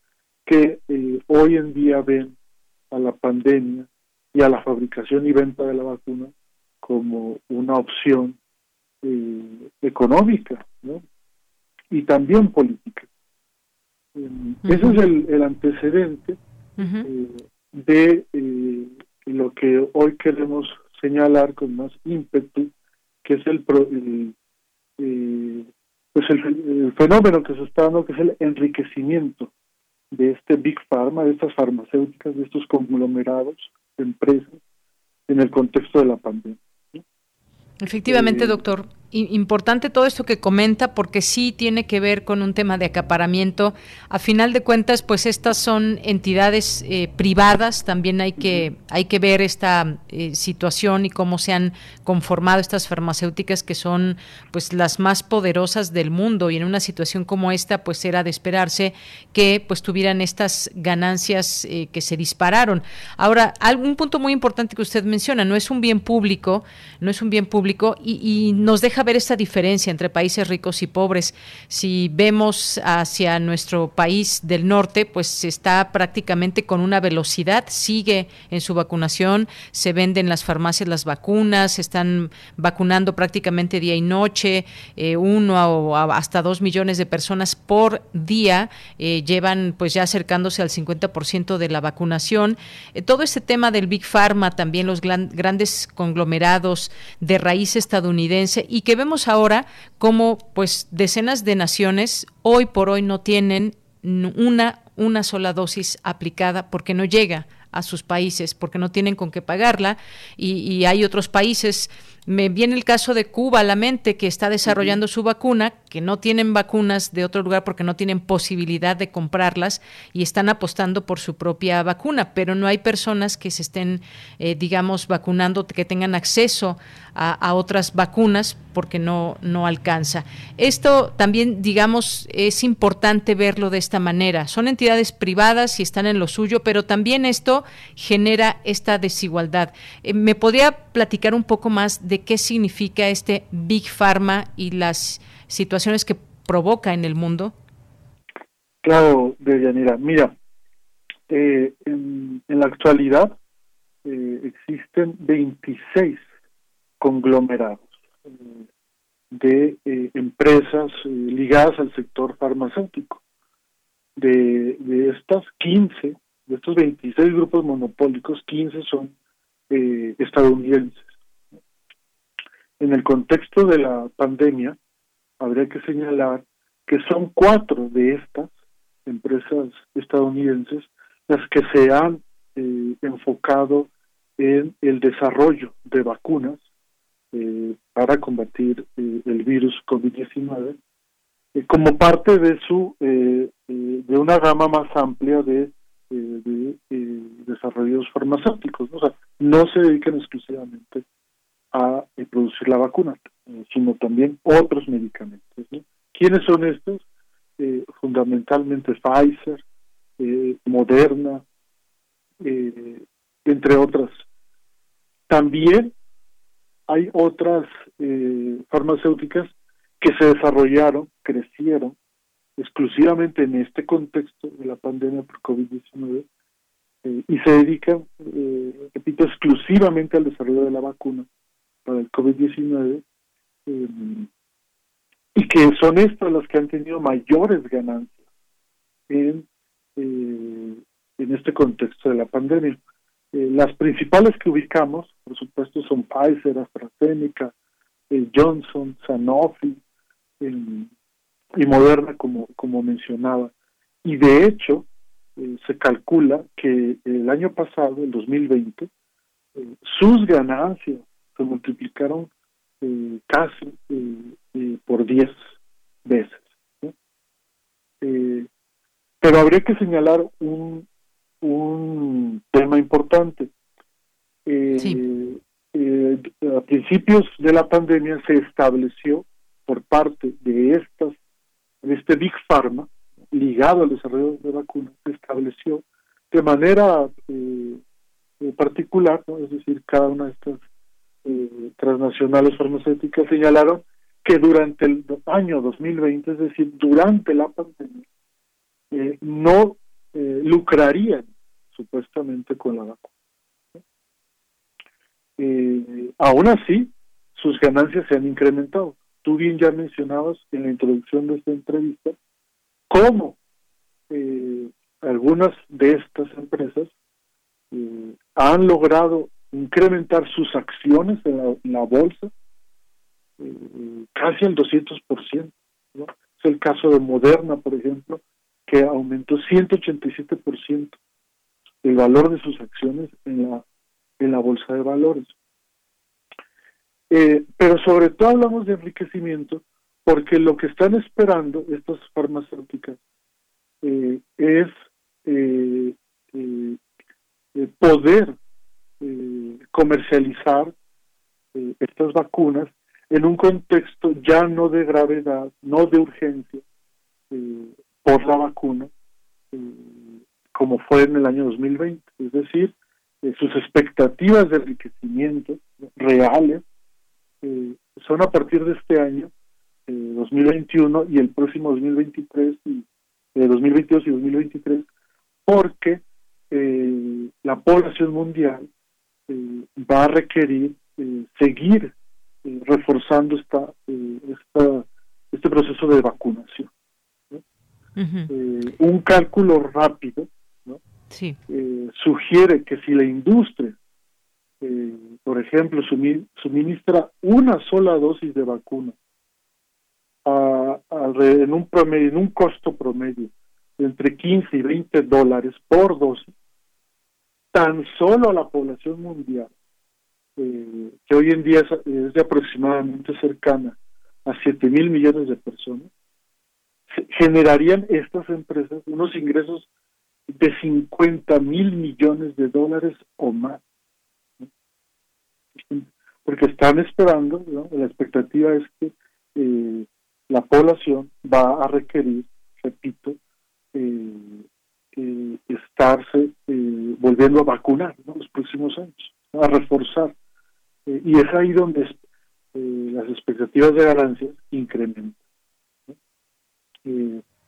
que hoy en día ven a la pandemia y a la fabricación y venta de la vacuna como una opción económica, ¿no? Y también política. Em, ese es el, antecedente eh, de eh, lo que hoy queremos señalar con más ímpetu, que es el, eh, pues el, fenómeno que se está dando, que es el enriquecimiento de este Big Pharma, de estas farmacéuticas, de estos conglomerados de empresas en el contexto de la pandemia. Efectivamente, doctor importante todo esto que comenta porque sí tiene que ver con un tema de acaparamiento. A final de cuentas, pues estas son entidades eh, privadas. También hay que hay que ver esta eh, situación y cómo se han conformado estas farmacéuticas que son pues las más poderosas del mundo y en una situación como esta, pues era de esperarse que pues tuvieran estas ganancias eh, que se dispararon. Ahora, algún punto muy importante que usted menciona, no es un bien público, no es un bien público y, y nos deja ver esta diferencia entre países ricos y pobres. Si vemos hacia nuestro país del norte, pues está prácticamente con una velocidad, sigue en su vacunación, se venden en las farmacias las vacunas, están vacunando prácticamente día y noche, eh, uno o hasta dos millones de personas por día eh, llevan pues ya acercándose al 50% de la vacunación. Eh, todo este tema del Big Pharma, también los grandes conglomerados de raíz estadounidense y que vemos ahora como pues decenas de naciones hoy por hoy no tienen una una sola dosis aplicada porque no llega a sus países, porque no tienen con qué pagarla y, y hay otros países me viene el caso de Cuba a la mente, que está desarrollando su vacuna, que no tienen vacunas de otro lugar porque no tienen posibilidad de comprarlas y están apostando por su propia vacuna, pero no hay personas que se estén, eh, digamos, vacunando, que tengan acceso a, otras vacunas porque no, no alcanza. Esto también, digamos, es importante verlo de esta manera. Son entidades privadas y están en lo suyo, pero también esto genera esta desigualdad. Eh, ¿Me podría platicar un poco más de qué significa este Big Pharma y las situaciones que provoca en el mundo? Claro, Deyanira. Mira, eh, en, la actualidad eh, existen 26 conglomerados eh, de empresas ligadas al sector farmacéutico. De, de estas 15, de estos 26 grupos monopólicos, 15 son estadounidenses. En el contexto de la pandemia, habría que señalar que son cuatro de estas empresas estadounidenses las que se han eh, enfocado en el desarrollo de vacunas eh, para combatir eh, el virus COVID-19 como parte de su de una gama más amplia de, de desarrollos farmacéuticos. O sea no se dedican exclusivamente a eh, producir la vacuna, eh, sino también otros medicamentos. ¿Quiénes son estos? Eh, fundamentalmente Pfizer, Moderna, entre otras. También hay otras farmacéuticas que se desarrollaron, crecieron exclusivamente en este contexto de la pandemia por COVID-19 y se dedican, repito, exclusivamente al desarrollo de la vacuna para el COVID-19 eh, y que son estas las que han tenido mayores ganancias en, eh, en este contexto de la pandemia. Eh, las principales que ubicamos, por supuesto, son Pfizer, AstraZeneca, Johnson, Sanofi y Moderna, como, como mencionaba. Y de hecho, se calcula que el año pasado, el 2020, sus ganancias se multiplicaron eh, casi eh, eh, por 10 veces. pero habría que señalar un, un tema importante. a principios de la pandemia se estableció por parte de estas, de este Big Pharma, ligado al desarrollo de vacunas, se estableció de manera particular, es decir, cada una de estas eh, transnacionales farmacéuticas señalaron que durante el año 2020, es decir, durante la pandemia, eh, no eh, lucrarían supuestamente con la vacuna. aún así, sus ganancias se han incrementado. Tú bien ya mencionabas en la introducción de esta entrevista cómo algunas de estas empresas han logrado incrementar sus acciones en la, bolsa eh, casi al 200%. ¿no? Es el caso de Moderna, por ejemplo, que aumentó 187% el valor de sus acciones en la, en la bolsa de valores. Eh, pero sobre todo hablamos de enriquecimiento porque lo que están esperando estas farmacéuticas eh, es poder eh, comercializar eh, estas vacunas en un contexto ya no de gravedad, no de urgencia eh, por la vacuna, como fue en el año 2020. Es decir, sus expectativas de enriquecimiento reales son a partir de este año, 2021 y el próximo 2023 y 2022 y 2023, porque la población mundial va a requerir seguir reforzando esta, esta, este proceso de vacunación. un cálculo rápido sí. sugiere que si la industria eh, por ejemplo, suministra una sola dosis de vacuna a, en un promedio, en un costo promedio de entre 15 y 20 dólares por dosis, tan solo a la población mundial, eh, que hoy en día es, de aproximadamente cercana a 7 mil millones de personas, generarían estas empresas unos ingresos de 50 mil millones de dólares o más. Porque están esperando, la expectativa es que eh, la población va a requerir, repito, eh, eh, estarse volviendo a vacunar los próximos años, a reforzar. y es ahí donde las expectativas de ganancias incrementan.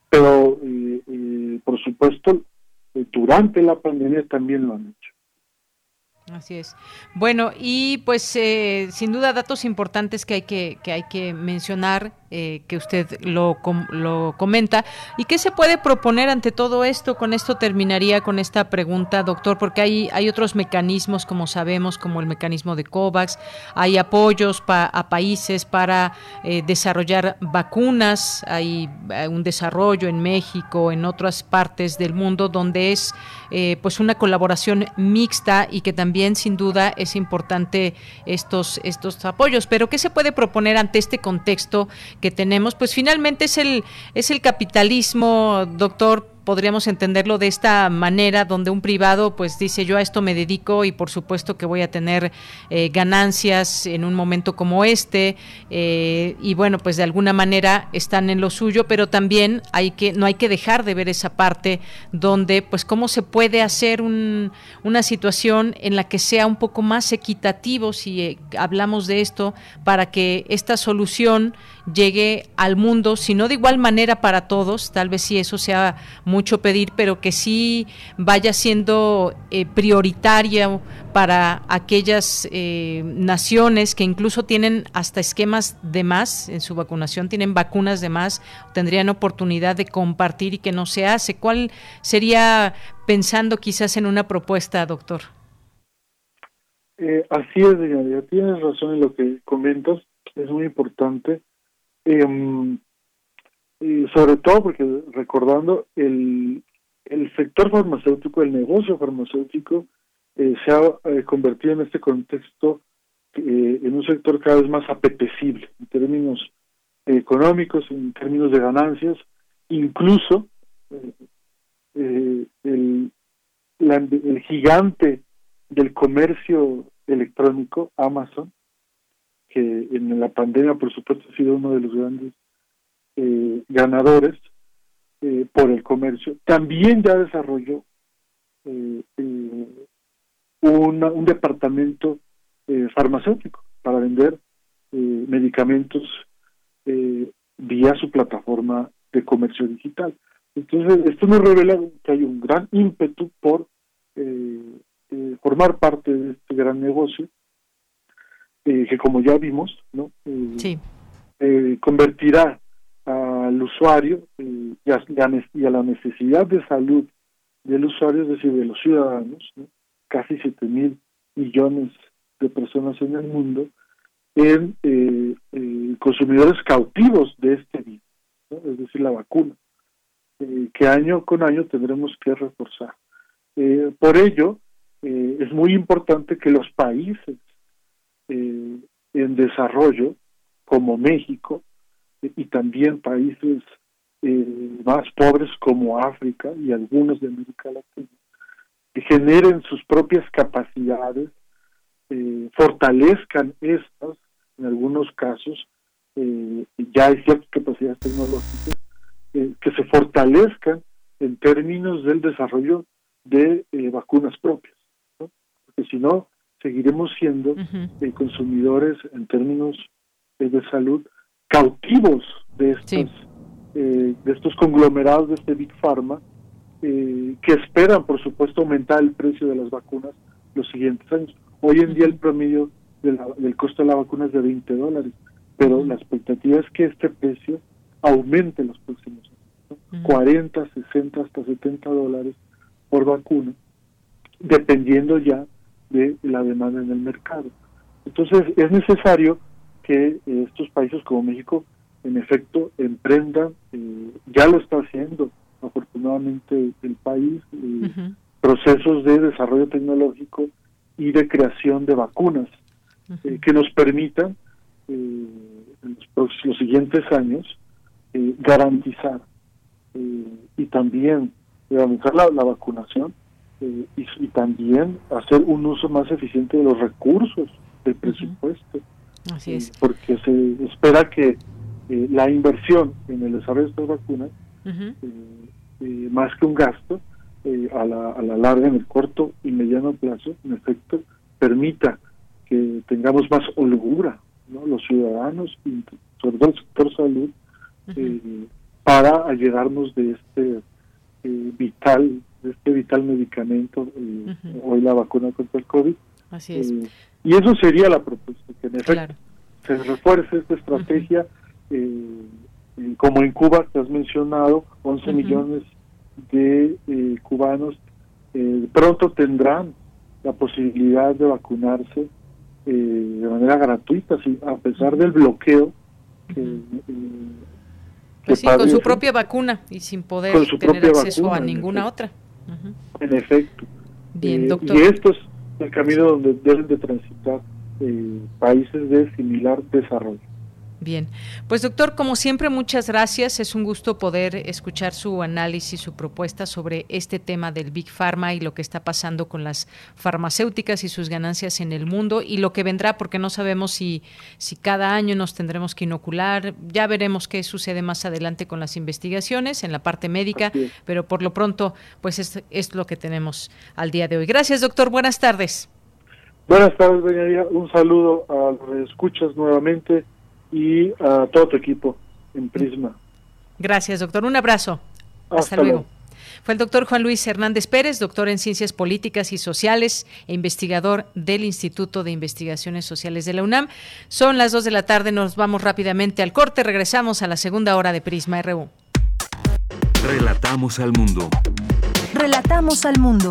pero, por supuesto, durante la pandemia también lo han hecho. Así es. Bueno, y pues eh, sin duda datos importantes que hay que, que, hay que mencionar eh, que usted lo, lo comenta. ¿Y qué se puede proponer ante todo esto? Con esto terminaría con esta pregunta, doctor, porque hay, hay otros mecanismos, como sabemos, como el mecanismo de COVAX, hay apoyos a países para eh, desarrollar vacunas, hay eh, un desarrollo en México, en otras partes del mundo, donde es pues una colaboración mixta y que también sin duda es importante estos, estos apoyos. Pero ¿qué se puede proponer ante este contexto que tenemos, pues finalmente es el, es el capitalismo, doctor, podríamos entenderlo de esta manera, donde un privado pues dice yo a esto me dedico y por supuesto que voy a tener eh, ganancias en un momento como este eh, y bueno pues de alguna manera están en lo suyo, pero también hay que no hay que dejar de ver esa parte donde pues cómo se puede hacer una situación en la que sea un poco más equitativo si eh, hablamos de esto para que esta solución llegue al mundo, si no de igual manera para todos, tal vez si eso sea mucho pedir, pero que sí vaya siendo eh, prioritaria para aquellas eh, naciones que incluso tienen hasta esquemas de más en su vacunación, tienen vacunas de más, tendrían oportunidad de compartir y que no se hace. ¿Cuál sería pensando quizás en una propuesta, doctor? Eh, así es, ya tienes razón en lo que comentas, es muy importante. Eh, sobre todo porque recordando el, el sector farmacéutico, el negocio farmacéutico, eh, se ha eh, convertido en este contexto eh, en un sector cada vez más apetecible en términos económicos, en términos de ganancias, incluso el, el gigante del comercio electrónico, Amazon, que en la pandemia por supuesto ha sido uno de los grandes eh, ganadores eh, por el comercio, también ya desarrolló eh, un departamento farmacéutico para vender medicamentos vía su plataforma de comercio digital. Entonces, esto nos revela que hay un gran ímpetu por formar parte de este gran negocio, que como ya vimos, ¿no? sí. convertirá al usuario y, a, la necesidad de salud del usuario, es decir, de los ciudadanos, casi 7 mil millones de personas en el mundo, en eh, eh, consumidores cautivos de este virus, es decir, la vacuna, eh, que año con año tendremos que reforzar. por ello, es muy importante que los países en desarrollo, como México, y también países eh, más pobres como África y algunos de América Latina, que generen sus propias capacidades, eh, fortalezcan estas, en algunos casos, eh, ya hay ciertas capacidades tecnológicas, que se fortalezcan en términos del desarrollo de vacunas propias, porque si no, seguiremos siendo consumidores en términos de salud cautivos de estos, de estos conglomerados de este Big Pharma que esperan, por supuesto, aumentar el precio de las vacunas los siguientes años. Hoy en día el promedio del costo de la vacuna es de 20 dólares, pero la expectativa es que este precio aumente en los próximos años. 40, 60, hasta 70 dólares por vacuna, dependiendo ya de la demanda en el mercado. Entonces es necesario que eh, estos países como México, en efecto, emprendan, eh, ya lo está haciendo afortunadamente el país, eh, procesos de desarrollo tecnológico y de creación de vacunas eh, que nos permitan en los, siguientes años eh, garantizar y también garantizar la, vacunación y, también hacer un uso más eficiente de los recursos del presupuesto. Así es. porque se espera que la inversión en el desarrollo de estas vacunas, más que un gasto, a, la, a la larga, en el corto y mediano plazo, en efecto, permita que tengamos más holgura, ¿no? los ciudadanos y sobre todo el sector salud, eh, para ayudarnos de este eh, vital, de este vital medicamento, eh, hoy la vacuna contra el COVID. Así es. y eso sería la propuesta, que en efecto se refuerce esta estrategia, como en Cuba, que has mencionado, 11 millones de cubanos pronto tendrán la posibilidad de vacunarse eh, de manera gratuita, a pesar del bloqueo que, eh, pues con su propia vacuna y sin poder tener acceso a ninguna otra. En efecto. Bien, eh. Y esto es el camino donde deben de transitar países de similar desarrollo. Bien, pues doctor, como siempre, muchas gracias. Es un gusto poder escuchar su análisis, su propuesta sobre este tema del Big Pharma y lo que está pasando con las farmacéuticas y sus ganancias en el mundo y lo que vendrá, porque no sabemos si, si cada año nos tendremos que inocular. Ya veremos qué sucede más adelante con las investigaciones en la parte médica, pero por lo pronto, pues es, es lo que tenemos al día de hoy. Gracias, doctor. Buenas tardes. Buenas tardes, doña Un saludo a los escuchas nuevamente y a todo tu equipo en Prisma. Gracias, doctor. Un abrazo. Hasta, luego. Fue el doctor Juan Luis Hernández Pérez, doctor en Ciencias Políticas y Sociales e investigador del Instituto de Investigaciones Sociales de la UNAM. Son las dos de la tarde, nos vamos rápidamente al corte, regresamos a la segunda hora de Prisma RU. Relatamos al mundo. Relatamos al mundo.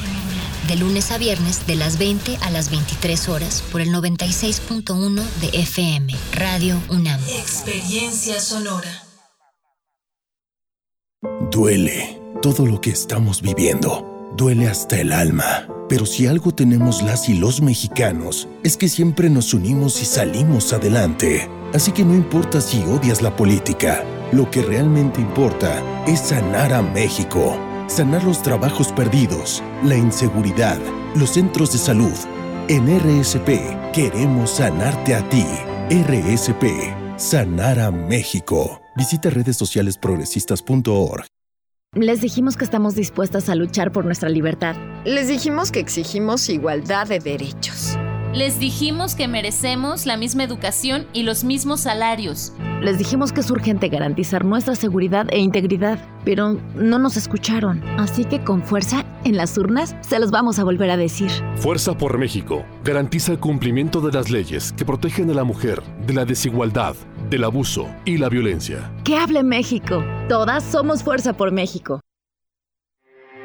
De lunes a viernes, de las 20 a las 23 horas, por el 96.1 de FM, Radio UNAM. Experiencia sonora. Duele todo lo que estamos viviendo. Duele hasta el alma. Pero si algo tenemos las y los mexicanos, es que siempre nos unimos y salimos adelante. Así que no importa si odias la política, lo que realmente importa es sanar a México. Sanar los trabajos perdidos, la inseguridad, los centros de salud. En RSP queremos sanarte a ti. RSP, sanar a México. Visita redes sociales progresistas.org. Les dijimos que estamos dispuestas a luchar por nuestra libertad. Les dijimos que exigimos igualdad de derechos. Les dijimos que merecemos la misma educación y los mismos salarios. Les dijimos que es urgente garantizar nuestra seguridad e integridad, pero no nos escucharon. Así que con fuerza, en las urnas, se los vamos a volver a decir. Fuerza por México garantiza el cumplimiento de las leyes que protegen a la mujer de la desigualdad, del abuso y la violencia. Que hable México. Todas somos Fuerza por México.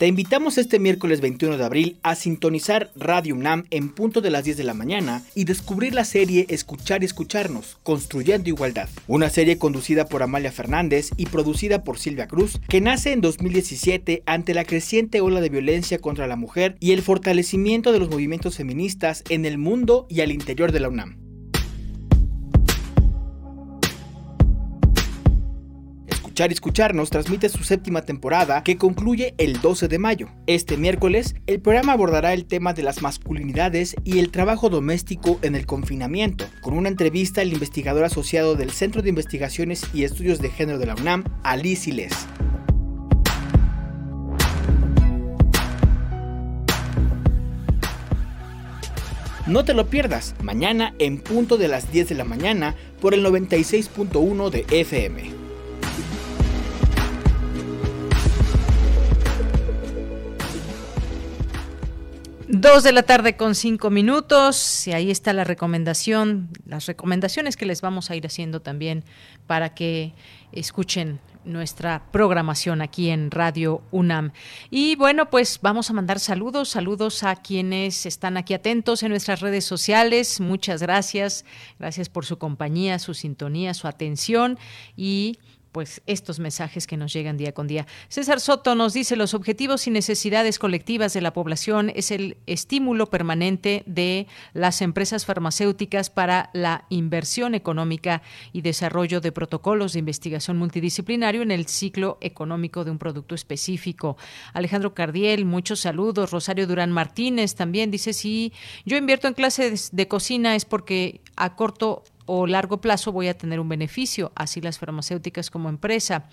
Te invitamos este miércoles 21 de abril a sintonizar Radio UNAM en punto de las 10 de la mañana y descubrir la serie Escuchar y Escucharnos, Construyendo Igualdad, una serie conducida por Amalia Fernández y producida por Silvia Cruz, que nace en 2017 ante la creciente ola de violencia contra la mujer y el fortalecimiento de los movimientos feministas en el mundo y al interior de la UNAM. Escuchar y Escucharnos transmite su séptima temporada que concluye el 12 de mayo. Este miércoles, el programa abordará el tema de las masculinidades y el trabajo doméstico en el confinamiento, con una entrevista al investigador asociado del Centro de Investigaciones y Estudios de Género de la UNAM, Alice Les. No te lo pierdas, mañana en punto de las 10 de la mañana por el 96.1 de FM. Dos de la tarde con cinco minutos y ahí está la recomendación, las recomendaciones que les vamos a ir haciendo también para que escuchen nuestra programación aquí en Radio UNAM. Y bueno, pues vamos a mandar saludos, saludos a quienes están aquí atentos en nuestras redes sociales. Muchas gracias, gracias por su compañía, su sintonía, su atención y pues estos mensajes que nos llegan día con día. César Soto nos dice los objetivos y necesidades colectivas de la población es el estímulo permanente de las empresas farmacéuticas para la inversión económica y desarrollo de protocolos de investigación multidisciplinario en el ciclo económico de un producto específico. Alejandro Cardiel, muchos saludos. Rosario Durán Martínez también dice si yo invierto en clases de cocina es porque a corto o largo plazo voy a tener un beneficio, así las farmacéuticas como empresa.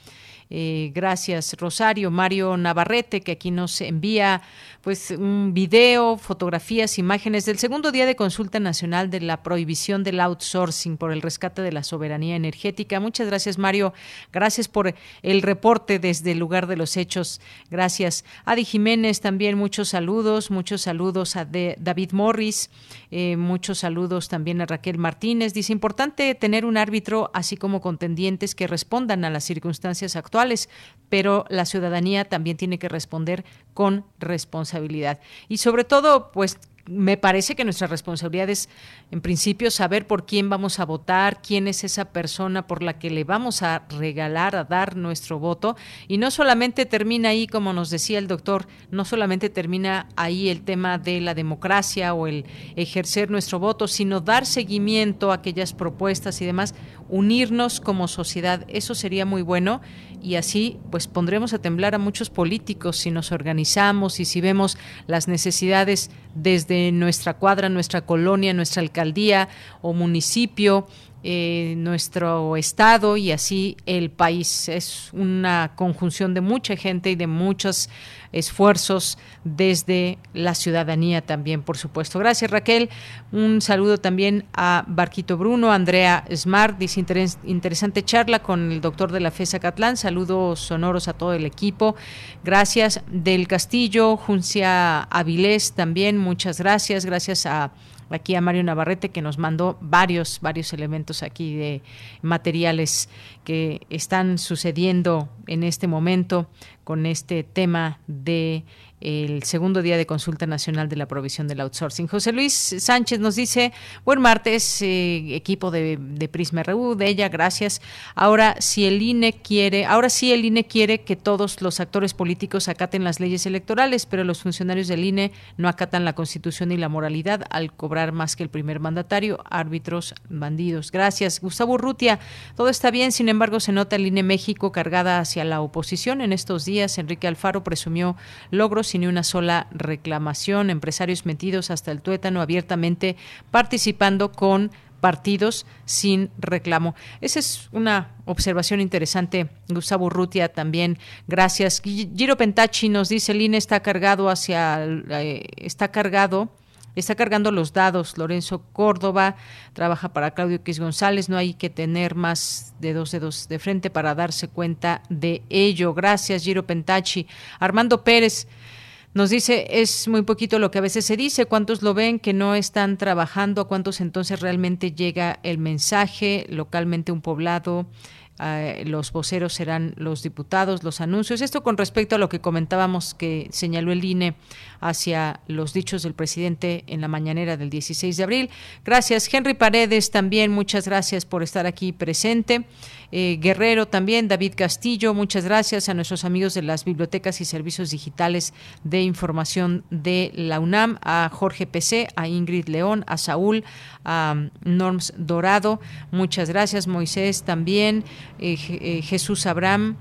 Eh, gracias, Rosario. Mario Navarrete, que aquí nos envía pues un video, fotografías, imágenes del segundo día de consulta nacional de la prohibición del outsourcing por el rescate de la soberanía energética. Muchas gracias, Mario. Gracias por el reporte desde el lugar de los hechos. Gracias. Adi Jiménez también muchos saludos, muchos saludos a David Morris, eh, muchos saludos también a Raquel Martínez. Dice, importante tener un árbitro así como contendientes que respondan a las circunstancias actuales pero la ciudadanía también tiene que responder con responsabilidad. Y sobre todo, pues me parece que nuestra responsabilidad es, en principio, saber por quién vamos a votar, quién es esa persona por la que le vamos a regalar, a dar nuestro voto. Y no solamente termina ahí, como nos decía el doctor, no solamente termina ahí el tema de la democracia o el ejercer nuestro voto, sino dar seguimiento a aquellas propuestas y demás, unirnos como sociedad. Eso sería muy bueno y así pues pondremos a temblar a muchos políticos si nos organizamos y si vemos las necesidades desde nuestra cuadra, nuestra colonia, nuestra alcaldía o municipio eh, nuestro estado y así el país. Es una conjunción de mucha gente y de muchos esfuerzos desde la ciudadanía también, por supuesto. Gracias, Raquel. Un saludo también a Barquito Bruno, Andrea Smart, dice interesante charla con el doctor de la FESA Catlán. Saludos sonoros a todo el equipo. Gracias del Castillo, Juncia Avilés también, muchas gracias. Gracias a aquí a Mario Navarrete que nos mandó varios, varios elementos aquí de materiales que están sucediendo en este momento con este tema de el segundo día de consulta nacional de la provisión del outsourcing. José Luis Sánchez nos dice, buen martes, eh, equipo de, Prisma RU, de ella, gracias. Ahora, si el INE quiere, ahora sí el INE quiere que todos los actores políticos acaten las leyes electorales, pero los funcionarios del INE no acatan la constitución y la moralidad al cobrar más que el primer mandatario, árbitros bandidos. Gracias. Gustavo Urrutia, todo está bien, sin embargo, se nota el INE México cargada hacia la oposición. En estos días, Enrique Alfaro presumió logros sin una sola reclamación, empresarios metidos hasta el tuétano abiertamente participando con partidos sin reclamo. Esa es una observación interesante. Gustavo Rutia también. Gracias. Giro Pentachi nos dice, el INE está cargado hacia, eh, está cargado está cargando los dados. Lorenzo Córdoba trabaja para Claudio X González. No hay que tener más de dos dedos de frente para darse cuenta de ello. Gracias, Giro Pentachi. Armando Pérez. Nos dice, es muy poquito lo que a veces se dice, cuántos lo ven que no están trabajando, a cuántos entonces realmente llega el mensaje localmente un poblado, eh, los voceros serán los diputados, los anuncios. Esto con respecto a lo que comentábamos que señaló el INE hacia los dichos del presidente en la mañanera del 16 de abril. Gracias, Henry Paredes, también muchas gracias por estar aquí presente. Eh, Guerrero también, David Castillo, muchas gracias a nuestros amigos de las bibliotecas y servicios digitales de información de la UNAM, a Jorge PC, a Ingrid León, a Saúl, a Norms Dorado, muchas gracias, Moisés también, eh, eh, Jesús Abraham,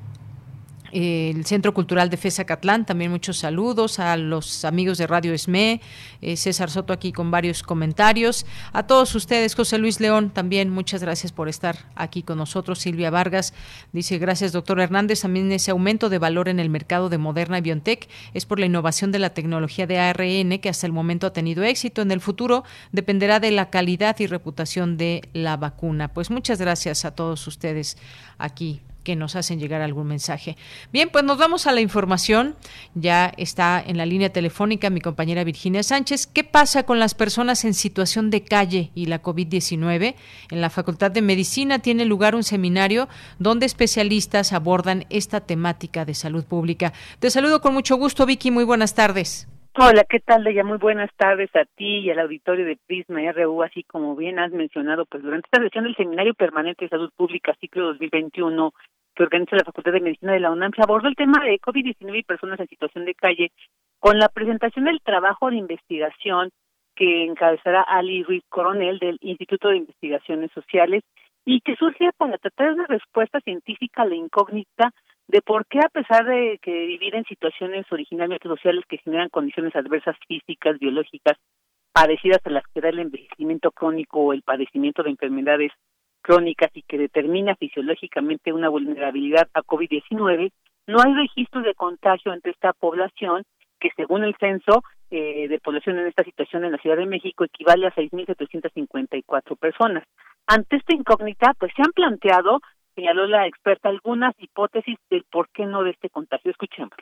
el Centro Cultural de FESA Catlán, también muchos saludos a los amigos de Radio ESME, eh, César Soto aquí con varios comentarios, a todos ustedes, José Luis León, también muchas gracias por estar aquí con nosotros, Silvia Vargas dice gracias doctor Hernández, también ese aumento de valor en el mercado de Moderna y BioNTech es por la innovación de la tecnología de ARN que hasta el momento ha tenido éxito, en el futuro dependerá de la calidad y reputación de la vacuna. Pues muchas gracias a todos ustedes aquí que nos hacen llegar algún mensaje. Bien, pues nos vamos a la información. Ya está en la línea telefónica mi compañera Virginia Sánchez. ¿Qué pasa con las personas en situación de calle y la COVID-19? En la Facultad de Medicina tiene lugar un seminario donde especialistas abordan esta temática de salud pública. Te saludo con mucho gusto, Vicky. Muy buenas tardes. Hola, ¿qué tal, Leia? Muy buenas tardes a ti y al auditorio de Prisma RU, así como bien has mencionado, pues durante esta sesión del Seminario Permanente de Salud Pública, ciclo 2021, que organiza la Facultad de Medicina de la UNAM, se abordó el tema de COVID-19 y personas en situación de calle con la presentación del trabajo de investigación que encabezará Ali Ruiz Coronel del Instituto de Investigaciones Sociales y que surge para tratar una respuesta científica a la incógnita de por qué a pesar de que vivir en situaciones originalmente sociales que generan condiciones adversas físicas, biológicas, parecidas a las que da el envejecimiento crónico o el padecimiento de enfermedades crónicas y que determina fisiológicamente una vulnerabilidad a COVID-19, no hay registros de contagio entre esta población que según el censo eh, de población en esta situación en la Ciudad de México equivale a 6.754 personas. Ante esta incógnita, pues se han planteado, señaló la experta, algunas hipótesis del por qué no de este contagio. Escuchemos.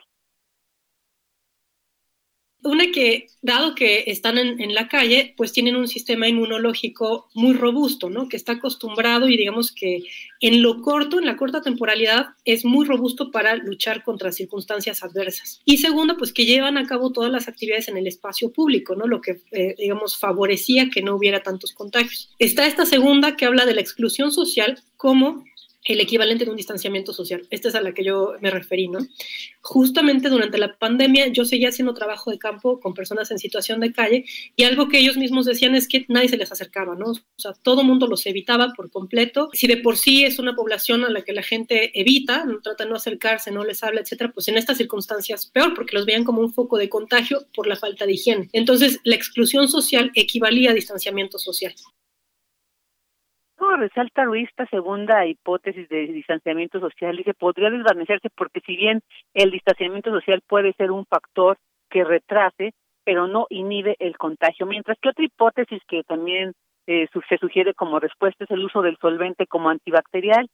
Una que, dado que están en, la calle, pues tienen un sistema inmunológico muy robusto, ¿no? Que está acostumbrado y digamos que en lo corto, en la corta temporalidad, es muy robusto para luchar contra circunstancias adversas. Y segundo, pues que llevan a cabo todas las actividades en el espacio público, ¿no? Lo que, eh, digamos, favorecía que no hubiera tantos contagios. Está esta segunda que habla de la exclusión social como el equivalente de un distanciamiento social. Esta es a la que yo me referí, ¿no? Justamente durante la pandemia yo seguía haciendo trabajo de campo con personas en situación de calle y algo que ellos mismos decían es que nadie se les acercaba, ¿no? O sea, todo mundo los evitaba por completo. Si de por sí es una población a la que la gente evita, no trata de no acercarse, no les habla, etcétera, pues en estas circunstancias peor porque los veían como un foco de contagio por la falta de higiene. Entonces, la exclusión social equivalía a distanciamiento social resalta Ruiz esta segunda hipótesis de distanciamiento social y que podría desvanecerse porque si bien el distanciamiento social puede ser un factor que retrase, pero no inhibe el contagio, mientras que otra hipótesis que también eh, se sugiere como respuesta es el uso del solvente como antibacterial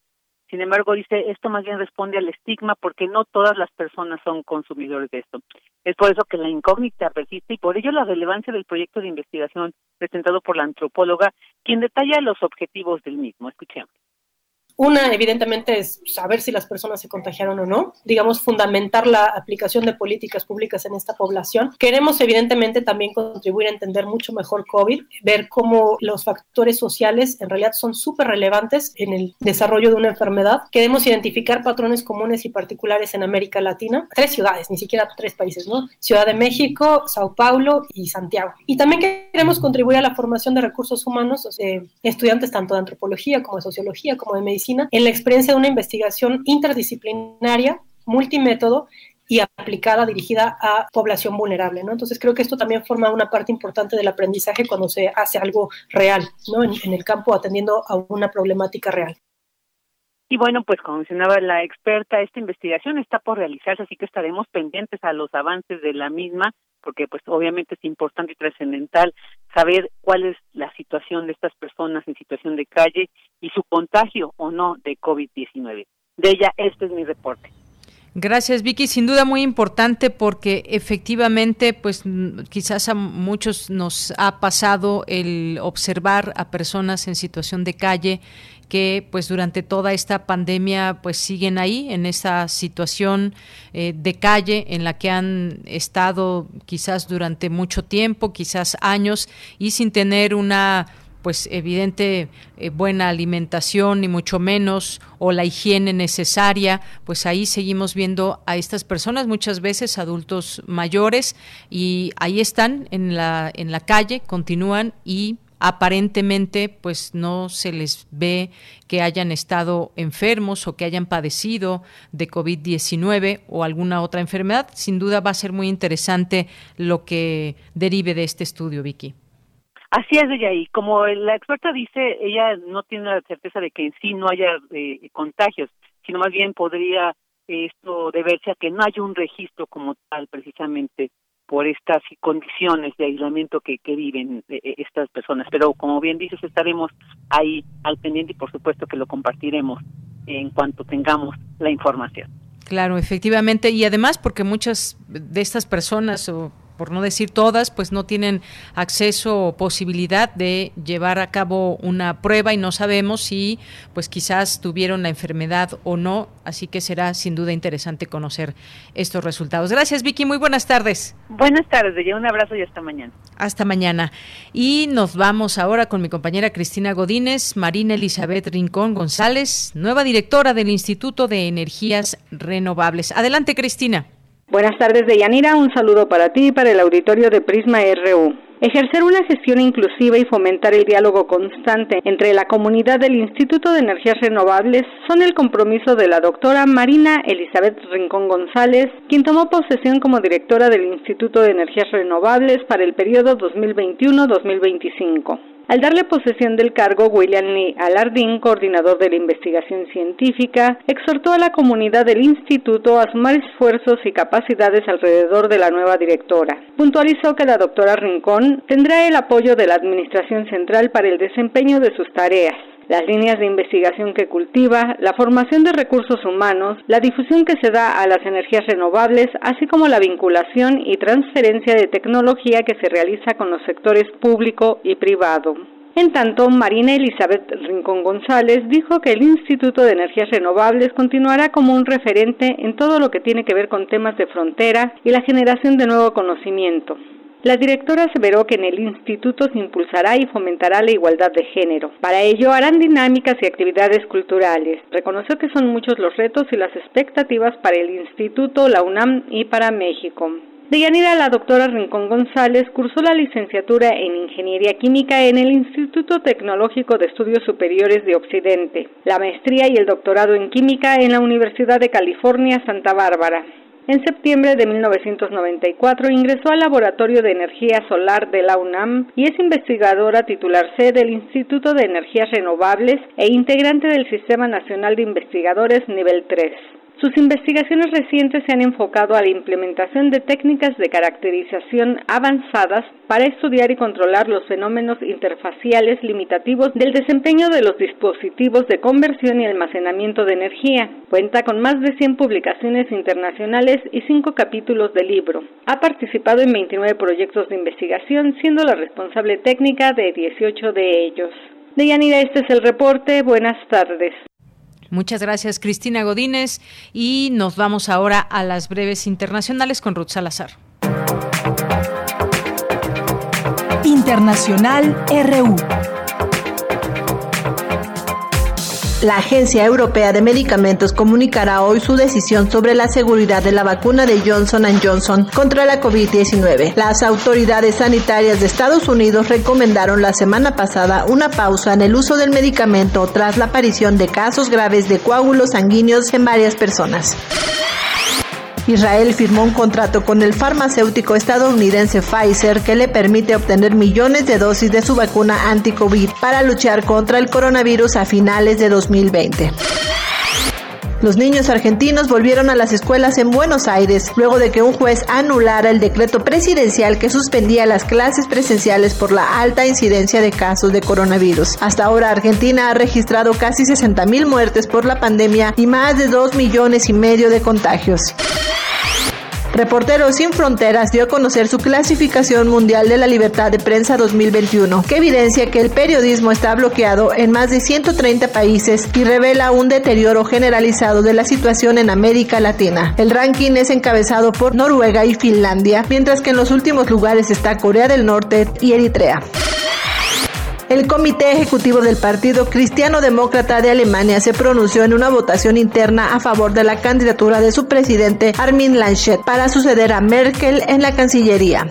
sin embargo, dice, esto más bien responde al estigma porque no todas las personas son consumidores de esto. Es por eso que la incógnita persiste y por ello la relevancia del proyecto de investigación presentado por la antropóloga, quien detalla los objetivos del mismo. Escuchemos Una, evidentemente, es saber si las personas se contagiaron o no, digamos, fundamentar la aplicación de políticas públicas en esta población. Queremos, evidentemente, también contribuir a entender mucho mejor COVID, ver cómo los factores sociales en realidad son súper relevantes en el desarrollo de una enfermedad. Queremos identificar patrones comunes y particulares en América Latina, tres ciudades, ni siquiera tres países, ¿no? Ciudad de México, Sao Paulo y Santiago. Y también queremos contribuir a la formación de recursos humanos, estudiantes tanto de antropología como de sociología, como de medicina en la experiencia de una investigación interdisciplinaria, multimétodo y aplicada, dirigida a población vulnerable. Entonces creo que esto también forma una parte importante del aprendizaje cuando se hace algo real, ¿no? En el campo atendiendo a una problemática real. Y bueno, pues como mencionaba la experta, esta investigación está por realizarse, así que estaremos pendientes a los avances de la misma, porque pues obviamente es importante y trascendental saber cuál es la situación de estas personas en situación de calle y su contagio o no de COVID-19. De ella, este es mi reporte. Gracias, Vicky. Sin duda muy importante porque efectivamente, pues quizás a muchos nos ha pasado el observar a personas en situación de calle que pues durante toda esta pandemia pues siguen ahí en esa situación eh, de calle en la que han estado quizás durante mucho tiempo, quizás años y sin tener una pues evidente eh, buena alimentación ni mucho menos o la higiene necesaria, pues ahí seguimos viendo a estas personas muchas veces adultos mayores y ahí están en la en la calle, continúan y aparentemente pues no se les ve que hayan estado enfermos o que hayan padecido de COVID-19 o alguna otra enfermedad. Sin duda va a ser muy interesante lo que derive de este estudio, Vicky. Así es, ella, y como la experta dice, ella no tiene la certeza de que en sí no haya eh, contagios, sino más bien podría esto deberse a que no haya un registro como tal precisamente por estas condiciones de aislamiento que, que viven eh, eh, estas personas. Pero como bien dices, estaremos ahí al pendiente y por supuesto que lo compartiremos en cuanto tengamos la información. Claro, efectivamente. Y además porque muchas de estas personas o por no decir todas, pues no tienen acceso o posibilidad de llevar a cabo una prueba y no sabemos si pues quizás tuvieron la enfermedad o no, así que será sin duda interesante conocer estos resultados. Gracias Vicky, muy buenas tardes. Buenas tardes, un abrazo y hasta mañana. Hasta mañana. Y nos vamos ahora con mi compañera Cristina Godínez, Marina Elizabeth Rincón González, nueva directora del Instituto de Energías Renovables. Adelante Cristina. Buenas tardes, Deyanira. Un saludo para ti y para el auditorio de Prisma RU. Ejercer una gestión inclusiva y fomentar el diálogo constante entre la comunidad del Instituto de Energías Renovables son el compromiso de la doctora Marina Elizabeth Rincón González, quien tomó posesión como directora del Instituto de Energías Renovables para el periodo 2021-2025. Al darle posesión del cargo, William Lee Alardín, coordinador de la investigación científica, exhortó a la comunidad del instituto a sumar esfuerzos y capacidades alrededor de la nueva directora. Puntualizó que la doctora Rincón tendrá el apoyo de la Administración Central para el desempeño de sus tareas las líneas de investigación que cultiva, la formación de recursos humanos, la difusión que se da a las energías renovables, así como la vinculación y transferencia de tecnología que se realiza con los sectores público y privado. En tanto, Marina Elizabeth Rincón González dijo que el Instituto de Energías Renovables continuará como un referente en todo lo que tiene que ver con temas de frontera y la generación de nuevo conocimiento. La directora aseveró que en el instituto se impulsará y fomentará la igualdad de género. Para ello harán dinámicas y actividades culturales. Reconoció que son muchos los retos y las expectativas para el instituto, la UNAM y para México. De Yanira, la doctora Rincón González cursó la licenciatura en Ingeniería Química en el Instituto Tecnológico de Estudios Superiores de Occidente, la maestría y el doctorado en Química en la Universidad de California, Santa Bárbara. En septiembre de 1994 ingresó al Laboratorio de Energía Solar de la UNAM y es investigadora titular C del Instituto de Energías Renovables e integrante del Sistema Nacional de Investigadores Nivel 3. Sus investigaciones recientes se han enfocado a la implementación de técnicas de caracterización avanzadas para estudiar y controlar los fenómenos interfaciales limitativos del desempeño de los dispositivos de conversión y almacenamiento de energía. Cuenta con más de 100 publicaciones internacionales y 5 capítulos de libro. Ha participado en 29 proyectos de investigación, siendo la responsable técnica de 18 de ellos. Deyanira, este es el reporte. Buenas tardes. Muchas gracias, Cristina Godínez. Y nos vamos ahora a las breves internacionales con Ruth Salazar. Internacional RU. La Agencia Europea de Medicamentos comunicará hoy su decisión sobre la seguridad de la vacuna de Johnson Johnson contra la COVID-19. Las autoridades sanitarias de Estados Unidos recomendaron la semana pasada una pausa en el uso del medicamento tras la aparición de casos graves de coágulos sanguíneos en varias personas. Israel firmó un contrato con el farmacéutico estadounidense Pfizer que le permite obtener millones de dosis de su vacuna anti-COVID para luchar contra el coronavirus a finales de 2020. Los niños argentinos volvieron a las escuelas en Buenos Aires luego de que un juez anulara el decreto presidencial que suspendía las clases presenciales por la alta incidencia de casos de coronavirus. Hasta ahora Argentina ha registrado casi 60.000 muertes por la pandemia y más de 2 millones y medio de contagios. Reporteros Sin Fronteras dio a conocer su clasificación mundial de la libertad de prensa 2021, que evidencia que el periodismo está bloqueado en más de 130 países y revela un deterioro generalizado de la situación en América Latina. El ranking es encabezado por Noruega y Finlandia, mientras que en los últimos lugares está Corea del Norte y Eritrea. El Comité Ejecutivo del Partido Cristiano Demócrata de Alemania se pronunció en una votación interna a favor de la candidatura de su presidente Armin Laschet para suceder a Merkel en la Cancillería.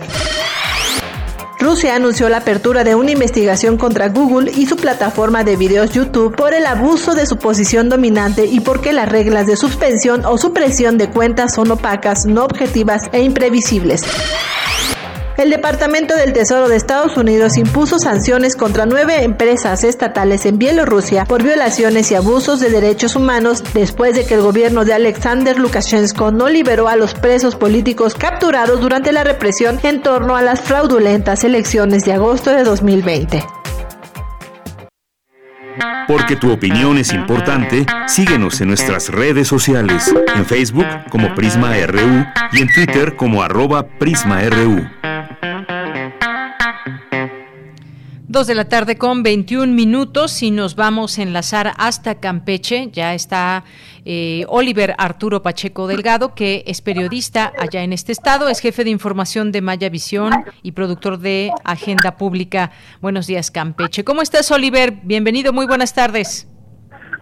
Rusia anunció la apertura de una investigación contra Google y su plataforma de videos YouTube por el abuso de su posición dominante y porque las reglas de suspensión o supresión de cuentas son opacas, no objetivas e imprevisibles. El Departamento del Tesoro de Estados Unidos impuso sanciones contra nueve empresas estatales en Bielorrusia por violaciones y abusos de derechos humanos después de que el gobierno de Alexander Lukashenko no liberó a los presos políticos capturados durante la represión en torno a las fraudulentas elecciones de agosto de 2020. Porque tu opinión es importante, síguenos en nuestras redes sociales, en Facebook como Prisma RU y en Twitter como arroba PrismaRU. Dos de la tarde con 21 minutos y nos vamos a enlazar hasta Campeche. Ya está eh, Oliver Arturo Pacheco Delgado, que es periodista allá en este estado, es jefe de información de Maya Visión y productor de Agenda Pública. Buenos días, Campeche. ¿Cómo estás, Oliver? Bienvenido, muy buenas tardes.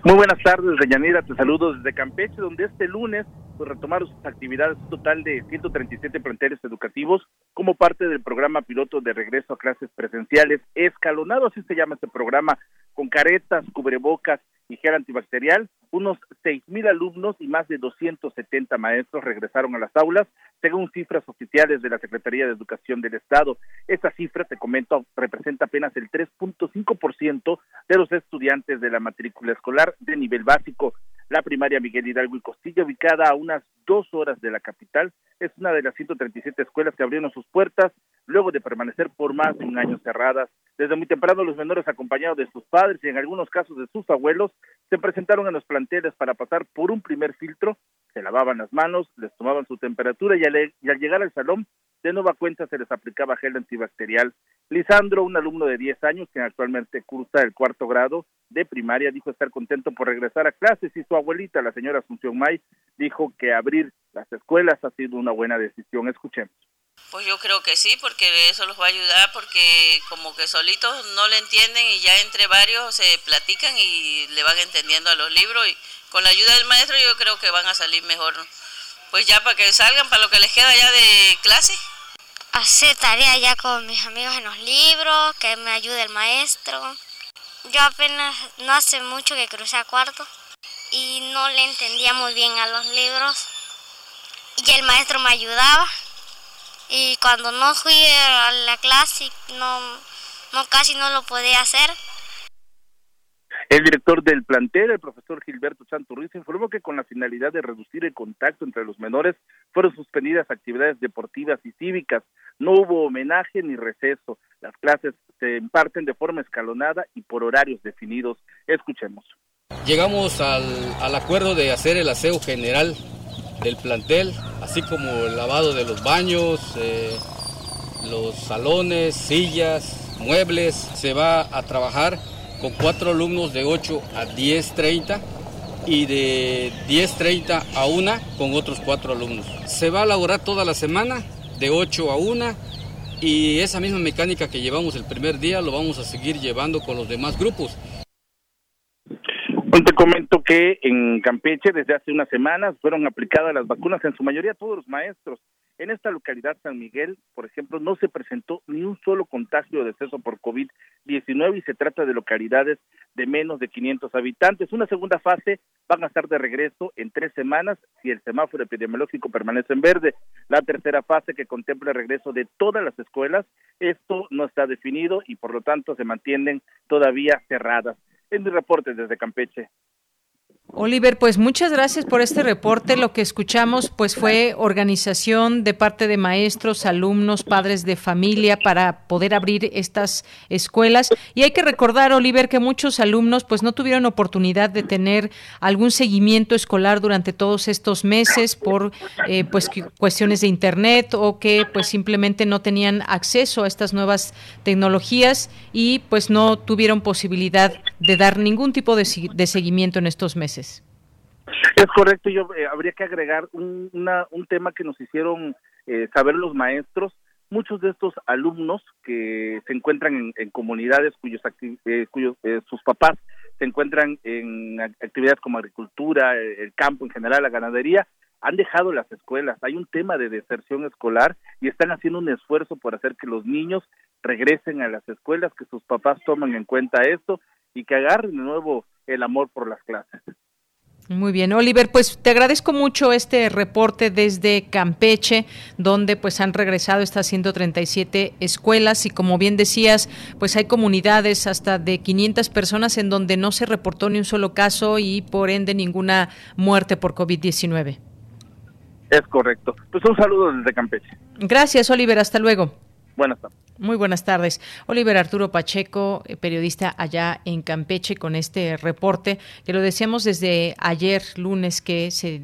Muy buenas tardes, Reyanira. Te saludo desde Campeche, donde este lunes pues, retomaron sus actividades un total de 137 planteles educativos como parte del programa piloto de regreso a clases presenciales escalonado, así se llama este programa, con caretas, cubrebocas y antibacterial. Unos 6.000 alumnos y más de 270 maestros regresaron a las aulas, según cifras oficiales de la Secretaría de Educación del Estado. Esta cifra, te comento, representa apenas el 3.5% de los estudiantes de la matrícula escolar de nivel básico. La primaria Miguel Hidalgo y Costilla, ubicada a unas dos horas de la capital, es una de las 137 escuelas que abrieron sus puertas luego de permanecer por más de un año cerradas. Desde muy temprano los menores acompañados de sus padres y en algunos casos de sus abuelos se presentaron en los planteles para pasar por un primer filtro, se lavaban las manos, les tomaban su temperatura y al, y al llegar al salón de nueva cuenta se les aplicaba gel antibacterial. Lisandro, un alumno de 10 años que actualmente cursa el cuarto grado de primaria, dijo estar contento por regresar a clases y su abuelita, la señora Asunción May, dijo que abrir las escuelas ha sido una buena decisión. Escuchemos. Pues yo creo que sí, porque eso los va a ayudar, porque como que solitos no le entienden y ya entre varios se platican y le van entendiendo a los libros y con la ayuda del maestro yo creo que van a salir mejor, pues ya para que salgan para lo que les queda ya de clase. Hacer tarea ya con mis amigos en los libros, que me ayude el maestro. Yo apenas no hace mucho que crucé a cuarto y no le entendía muy bien a los libros y el maestro me ayudaba y cuando no fui a la clase no, no casi no lo podía hacer. El director del plantel, el profesor Gilberto Santurriz, informó que con la finalidad de reducir el contacto entre los menores fueron suspendidas actividades deportivas y cívicas. No hubo homenaje ni receso. Las clases se imparten de forma escalonada y por horarios definidos. Escuchemos. Llegamos al, acuerdo de hacer el aseo general del plantel, así como el lavado de los baños, eh, los salones, sillas, muebles. Se va a trabajar con cuatro alumnos de 8 a 10.30 y de 10.30 a 1 con otros cuatro alumnos. Se va a elaborar toda la semana de 8 a 1 y esa misma mecánica que llevamos el primer día lo vamos a seguir llevando con los demás grupos. te comento que en Campeche desde hace unas semanas fueron aplicadas las vacunas en su mayoría todos los maestros. En esta localidad, San Miguel, por ejemplo, no se presentó ni un solo contagio o deceso por COVID-19 y se trata de localidades de menos de 500 habitantes. Una segunda fase van a estar de regreso en tres semanas si el semáforo epidemiológico permanece en verde. La tercera fase que contempla el regreso de todas las escuelas, esto no está definido y por lo tanto se mantienen todavía cerradas. En mi reporte desde Campeche. Oliver, pues muchas gracias por este reporte. Lo que escuchamos pues fue organización de parte de maestros, alumnos, padres de familia para poder abrir estas escuelas. Y hay que recordar, Oliver, que muchos alumnos pues no tuvieron oportunidad de tener algún seguimiento escolar durante todos estos meses por eh, pues cuestiones de internet o que pues simplemente no tenían acceso a estas nuevas tecnologías y pues no tuvieron posibilidad de dar ningún tipo de, de seguimiento en estos meses. Es correcto, yo eh, habría que agregar un, un tema que nos hicieron eh, saber los maestros. Muchos de estos alumnos que se encuentran en, comunidades cuyos, eh, cuyos sus papás se encuentran en actividades como agricultura, el campo en general, la ganadería, han dejado las escuelas. Hay un tema de deserción escolar y están haciendo un esfuerzo por hacer que los niños regresen a las escuelas, que sus papás tomen en cuenta esto y que agarren de nuevo el amor por las clases. Muy bien, Oliver, pues te agradezco mucho este reporte desde Campeche, donde pues han regresado estas 137 escuelas y como bien decías, pues hay comunidades hasta de 500 personas en donde no se reportó ni un solo caso y por ende ninguna muerte por COVID-19. Es correcto. Pues un saludo desde Campeche. Gracias, Oliver, hasta luego. Buenas tardes. Muy buenas tardes. Oliver Arturo Pacheco, eh, periodista allá en Campeche, con este reporte que lo decíamos desde ayer lunes que se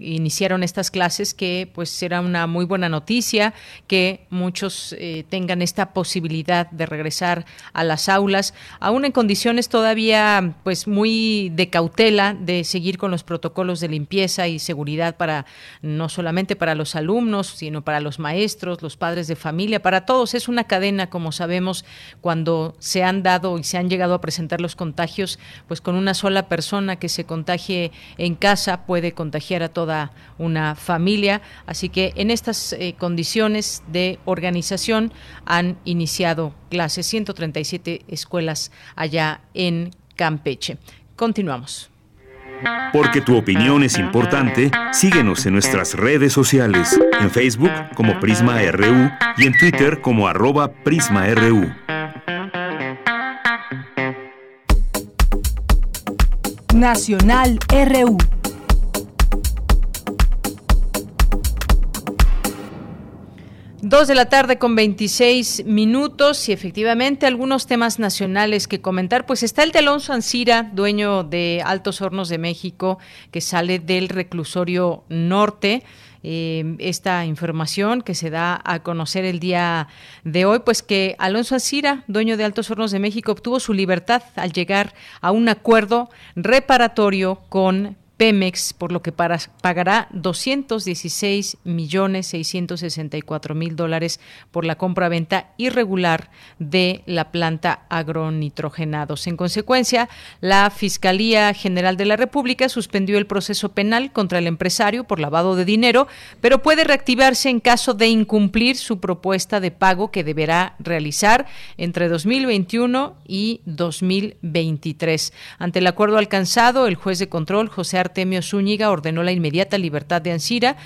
iniciaron estas clases, que pues será una muy buena noticia que muchos eh, tengan esta posibilidad de regresar a las aulas, aún en condiciones todavía pues muy de cautela de seguir con los protocolos de limpieza y seguridad para no solamente para los alumnos, sino para los maestros, los padres de familia, para todos. Es una cadena, como sabemos, cuando se han dado y se han llegado a presentar los contagios, pues con una sola persona que se contagie en casa puede contagiar a toda una familia. Así que en estas eh, condiciones de organización han iniciado clases 137 escuelas allá en Campeche. Continuamos. Porque tu opinión es importante, síguenos en nuestras redes sociales, en Facebook como Prisma RU y en Twitter como arroba PrismaRU. Nacional RU. Dos de la tarde con 26 minutos y efectivamente algunos temas nacionales que comentar. Pues está el de Alonso Ancira, dueño de Altos Hornos de México, que sale del reclusorio norte. Eh, esta información que se da a conocer el día de hoy, pues que Alonso Ancira, dueño de Altos Hornos de México, obtuvo su libertad al llegar a un acuerdo reparatorio con Pemex, por lo que pagará 216 millones 664 mil dólares por la compra-venta irregular de la planta agronitrogenados. En consecuencia, la Fiscalía General de la República suspendió el proceso penal contra el empresario por lavado de dinero, pero puede reactivarse en caso de incumplir su propuesta de pago que deberá realizar entre 2021 y 2023. Ante el acuerdo alcanzado, el juez de control José Artemio Zúñiga ordenó la inmediata libertad de Ansira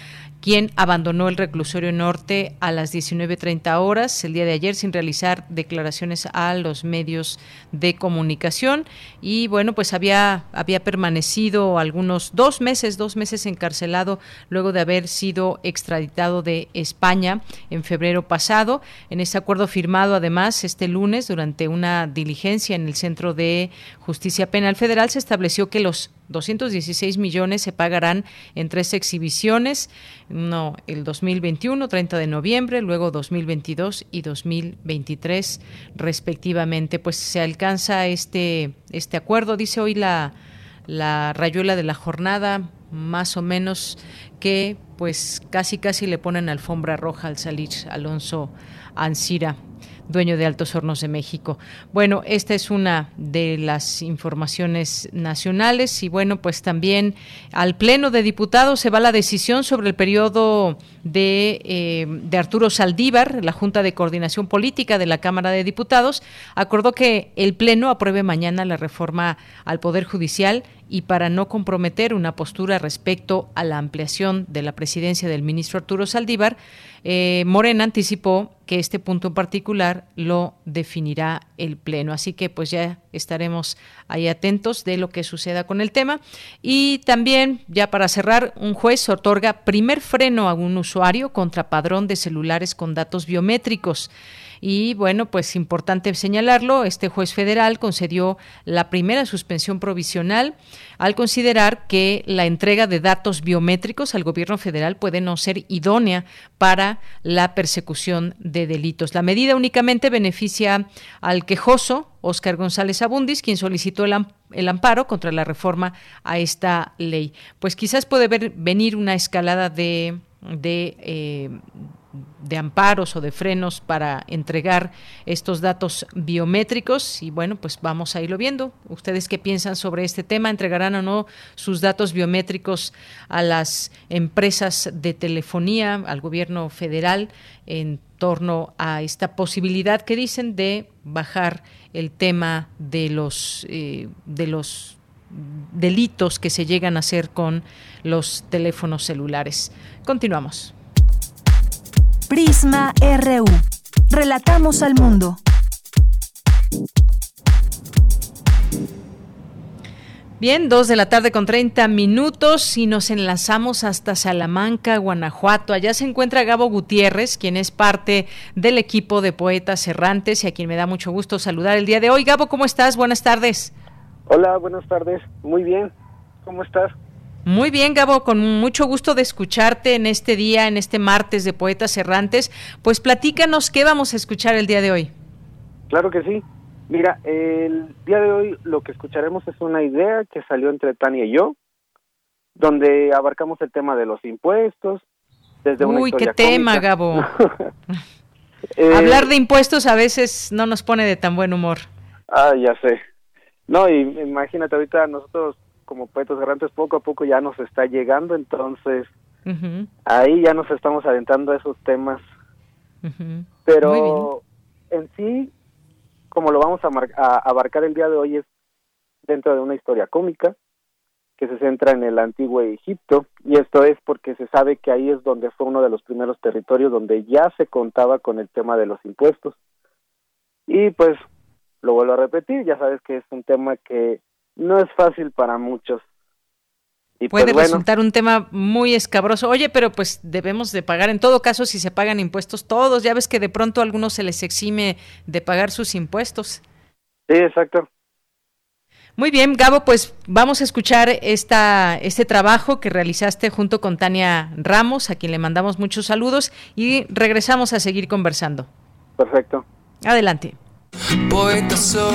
quien abandonó el reclusorio norte a las 19.30 horas el día de ayer sin realizar declaraciones a los medios de comunicación. Y bueno pues había había permanecido algunos dos meses dos meses encarcelado luego de haber sido extraditado de España en febrero pasado. En ese acuerdo firmado además este lunes durante una diligencia en el Centro de Justicia Penal Federal se estableció que los 216 millones se pagarán en tres exhibiciones, no el 2021, 30 de noviembre, luego 2022 y 2023 respectivamente. Pues se alcanza este este acuerdo, dice hoy la la rayuela de la jornada, más o menos que pues casi casi le ponen alfombra roja al salir Alonso Ancira dueño de Altos Hornos de México. Bueno, esta es una de las informaciones nacionales y bueno, pues también al Pleno de Diputados se va la decisión sobre el periodo de, eh, de Arturo Saldívar, la Junta de Coordinación Política de la Cámara de Diputados, acordó que el Pleno apruebe mañana la reforma al Poder Judicial y para no comprometer una postura respecto a la ampliación de la presidencia del ministro Arturo Saldívar, eh, Morena anticipó que este punto en particular lo definirá el Pleno. Así que pues ya estaremos ahí atentos de lo que suceda con el tema. Y también, ya para cerrar, un juez otorga primer freno a un usuario contra padrón de celulares con datos biométricos. Y bueno, pues importante señalarlo, este juez federal concedió la primera suspensión provisional al considerar que la entrega de datos biométricos al gobierno federal puede no ser idónea para la persecución de delitos. La medida únicamente beneficia al quejoso, Óscar González Abundis, quien solicitó el, amparo contra la reforma a esta ley. Pues quizás puede venir una escalada de, de eh, de amparos o de frenos para entregar estos datos biométricos y bueno, pues vamos a irlo viendo. ¿Ustedes qué piensan sobre este tema? ¿Entregarán o no sus datos biométricos a las empresas de telefonía, al gobierno federal en torno a esta posibilidad que dicen de bajar el tema de los eh, de los delitos que se llegan a hacer con los teléfonos celulares. Continuamos. Prisma RU. Relatamos al mundo. Bien, dos de la tarde con 30 minutos y nos enlazamos hasta Salamanca, Guanajuato. Allá se encuentra Gabo Gutiérrez, quien es parte del equipo de poetas errantes y a quien me da mucho gusto saludar el día de hoy. Gabo, ¿cómo estás? Buenas tardes. Hola, buenas tardes. Muy bien. ¿Cómo estás? Muy bien, Gabo, con mucho gusto de escucharte en este día, en este martes de Poetas Errantes. Pues platícanos qué vamos a escuchar el día de hoy. Claro que sí. Mira, el día de hoy lo que escucharemos es una idea que salió entre Tania y yo, donde abarcamos el tema de los impuestos. Desde Uy, qué tema, Gabo. Eh, Hablar de impuestos a veces no nos pone de tan buen humor. Ah, ya sé. No, y imagínate ahorita nosotros como poetas errantes poco a poco ya nos está llegando, entonces ahí ya nos estamos adentrando a esos temas. Pero en sí, como lo vamos a, a, abarcar el día de hoy, es dentro de una historia cómica que se centra en el antiguo Egipto, y esto es porque se sabe que ahí es donde fue uno de los primeros territorios donde ya se contaba con el tema de los impuestos. Y pues lo vuelvo a repetir, ya sabes que es un tema que no es fácil para muchos. Y Puede pues, resultar un tema muy escabroso. Oye, pero pues debemos de pagar, en todo caso, si se pagan impuestos todos, ya ves que de pronto a algunos se les exime de pagar sus impuestos. Sí, exacto. Muy bien, Gabo, pues vamos a escuchar esta, este trabajo que realizaste junto con Tania Ramos, a quien le mandamos muchos saludos, y regresamos a seguir conversando. Perfecto. Adelante. Poeta soy,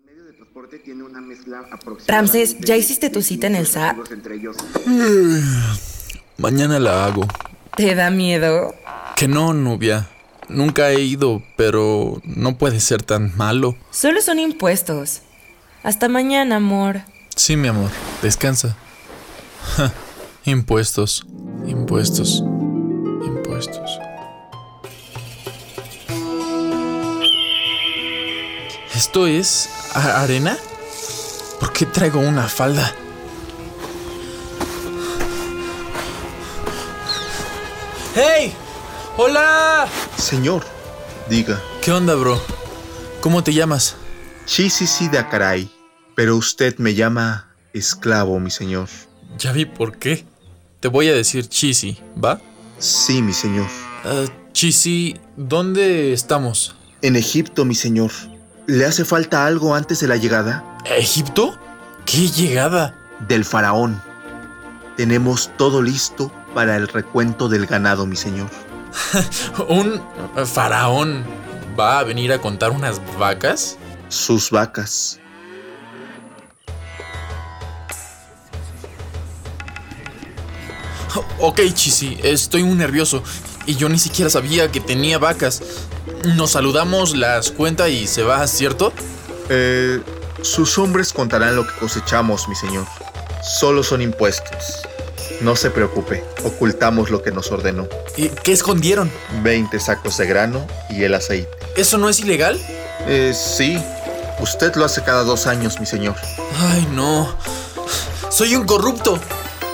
Ramses, ¿ya hiciste tu cita en el SAT? Mañana la hago. ¿Te da miedo? Que no, novia. Nunca he ido, pero no puede ser tan malo. Solo son impuestos. Hasta mañana, amor. Sí, mi amor. Descansa. impuestos. Impuestos. Impuestos. ¿Esto es arena? ¿Por qué traigo una falda? ¡Hey! ¡Hola! Señor, diga. ¿Qué onda, bro? ¿Cómo te llamas? Sí, sí, sí, Dakarai. Pero usted me llama esclavo, mi señor. Ya vi por qué. te voy a decir Chisi, ¿va? Sí, mi señor. Uh, Chisi, ¿dónde estamos? En Egipto, mi señor. ¿Le hace falta algo antes de la llegada? ¿Egipto? ¿Qué llegada? Del faraón. Tenemos todo listo para el recuento del ganado, mi señor. ¿Un faraón va a venir a contar unas vacas? Sus vacas. Ok, Chisi, estoy muy nervioso. Y yo ni siquiera sabía que tenía vacas. Nos saludamos, las cuenta y se va, ¿cierto? Eh, sus hombres contarán lo que cosechamos, mi señor. Solo son impuestos. No se preocupe, ocultamos lo que nos ordenó. ¿Y qué escondieron? 20 sacos de grano y el aceite. ¿Eso no es ilegal? Eh, sí. Usted lo hace cada dos años, mi señor. Ay, no. Soy un corrupto.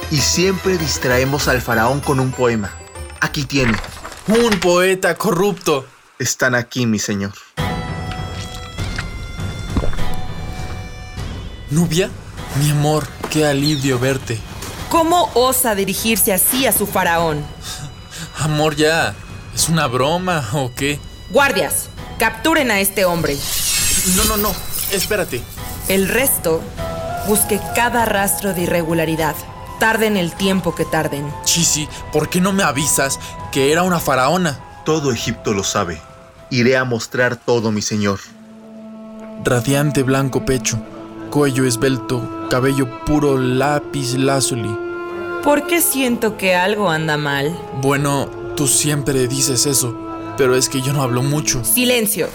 Y siempre distraemos al faraón con un poema. Aquí tiene. Un poeta corrupto. Están aquí, mi señor. Nubia, mi amor, qué alivio verte. ¿Cómo osa dirigirse así a su faraón? Amor, ya. ¿Es una broma o qué? Guardias, capturen a este hombre. No, no, no. Espérate. El resto, busque cada rastro de irregularidad. Tarden el tiempo que tarden. Chisi, ¿por qué no me avisas que era una faraona? Todo Egipto lo sabe. Iré a mostrar todo, mi señor. Radiante blanco pecho, cuello esbelto, cabello puro lápiz lazuli. ¿Por qué siento que algo anda mal? Bueno, tú siempre dices eso, pero es que yo no hablo mucho. Silencio.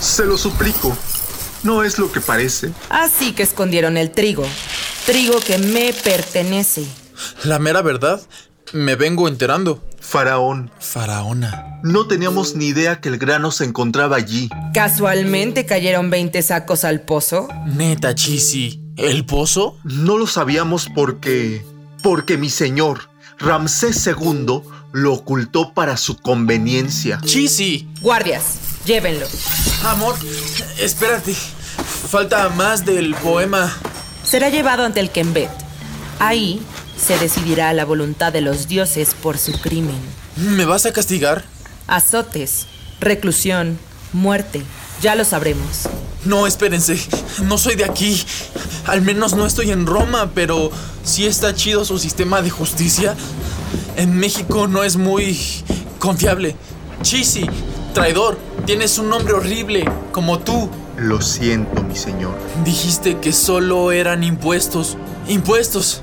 Se lo suplico. No es lo que parece. Así que escondieron el trigo. Trigo que me pertenece. La mera verdad, me vengo enterando. Faraón. Faraona. No teníamos ni idea que el grano se encontraba allí. ¿Casualmente cayeron 20 sacos al pozo? Neta, Chisi. ¿El pozo? No lo sabíamos porque... Porque mi señor, Ramsés II, lo ocultó para su conveniencia. Chisi. Guardias, llévenlo. Amor, espérate. Falta más del poema. Será llevado ante el Kembet. Ahí se decidirá la voluntad de los dioses por su crimen. ¿Me vas a castigar? Azotes, reclusión, muerte. Ya lo sabremos. No, espérense. No soy de aquí. Al menos no estoy en Roma, pero sí está chido su sistema de justicia. En México no es muy confiable. Chisi, traidor, tienes un nombre horrible, como tú. Lo siento, mi señor. Dijiste que solo eran impuestos. Impuestos.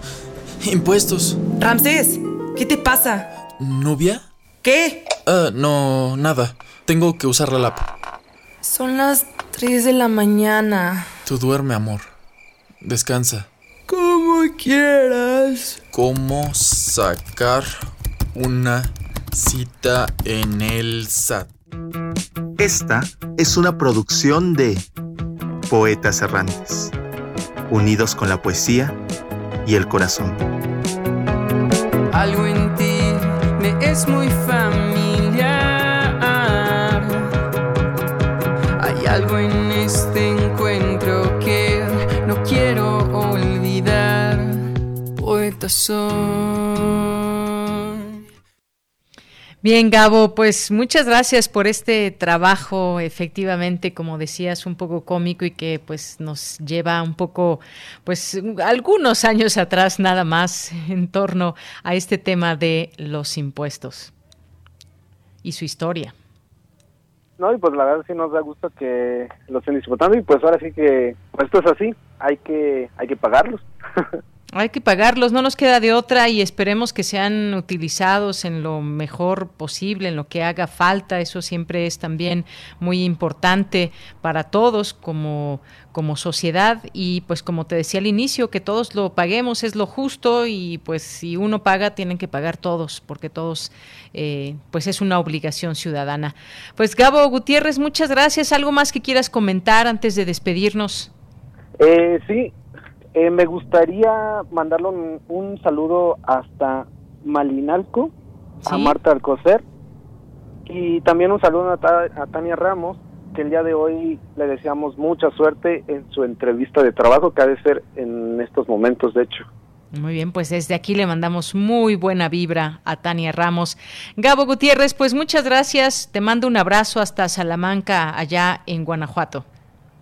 Impuestos. Ramsés, ¿qué te pasa? ¿Nubia? ¿Qué? Ah, no, nada. Tengo que usar la lap. Son las 3 de la mañana. Tú duerme, amor. Descansa. Como quieras. ¿Cómo sacar una cita en el SAT? Esta es una producción de Poetas Errantes, unidos con la poesía y el corazón. Algo en ti me es muy familiar. Hay algo en este encuentro que no quiero olvidar. Poeta soy. Bien, Gabo, pues muchas gracias por este trabajo, efectivamente, como decías, un poco cómico y que pues nos lleva un poco, pues algunos años atrás nada más en torno a este tema de los impuestos y su historia. No, y pues la verdad sí nos da gusto que lo estén disfrutando y pues ahora sí que pues esto es así, hay que hay que pagarlos. Hay que pagarlos, no nos queda de otra y esperemos que sean utilizados en lo mejor posible, en lo que haga falta. Eso siempre es también muy importante para todos como, como sociedad y pues como te decía al inicio, que todos lo paguemos es lo justo y pues si uno paga tienen que pagar todos porque todos eh, pues es una obligación ciudadana. Pues Gabo Gutiérrez, muchas gracias. ¿Algo más que quieras comentar antes de despedirnos? Eh, sí, eh, me gustaría mandarle un, un saludo hasta Malinalco, a Marta Alcocer, y también un saludo a, Ta- a Tania Ramos, que el día de hoy le deseamos mucha suerte en su entrevista de trabajo, que ha de ser en estos momentos, de hecho. Muy bien, pues desde aquí le mandamos muy buena vibra a Tania Ramos. Gabo Gutiérrez, pues muchas gracias. Te mando un abrazo hasta Salamanca, allá en Guanajuato.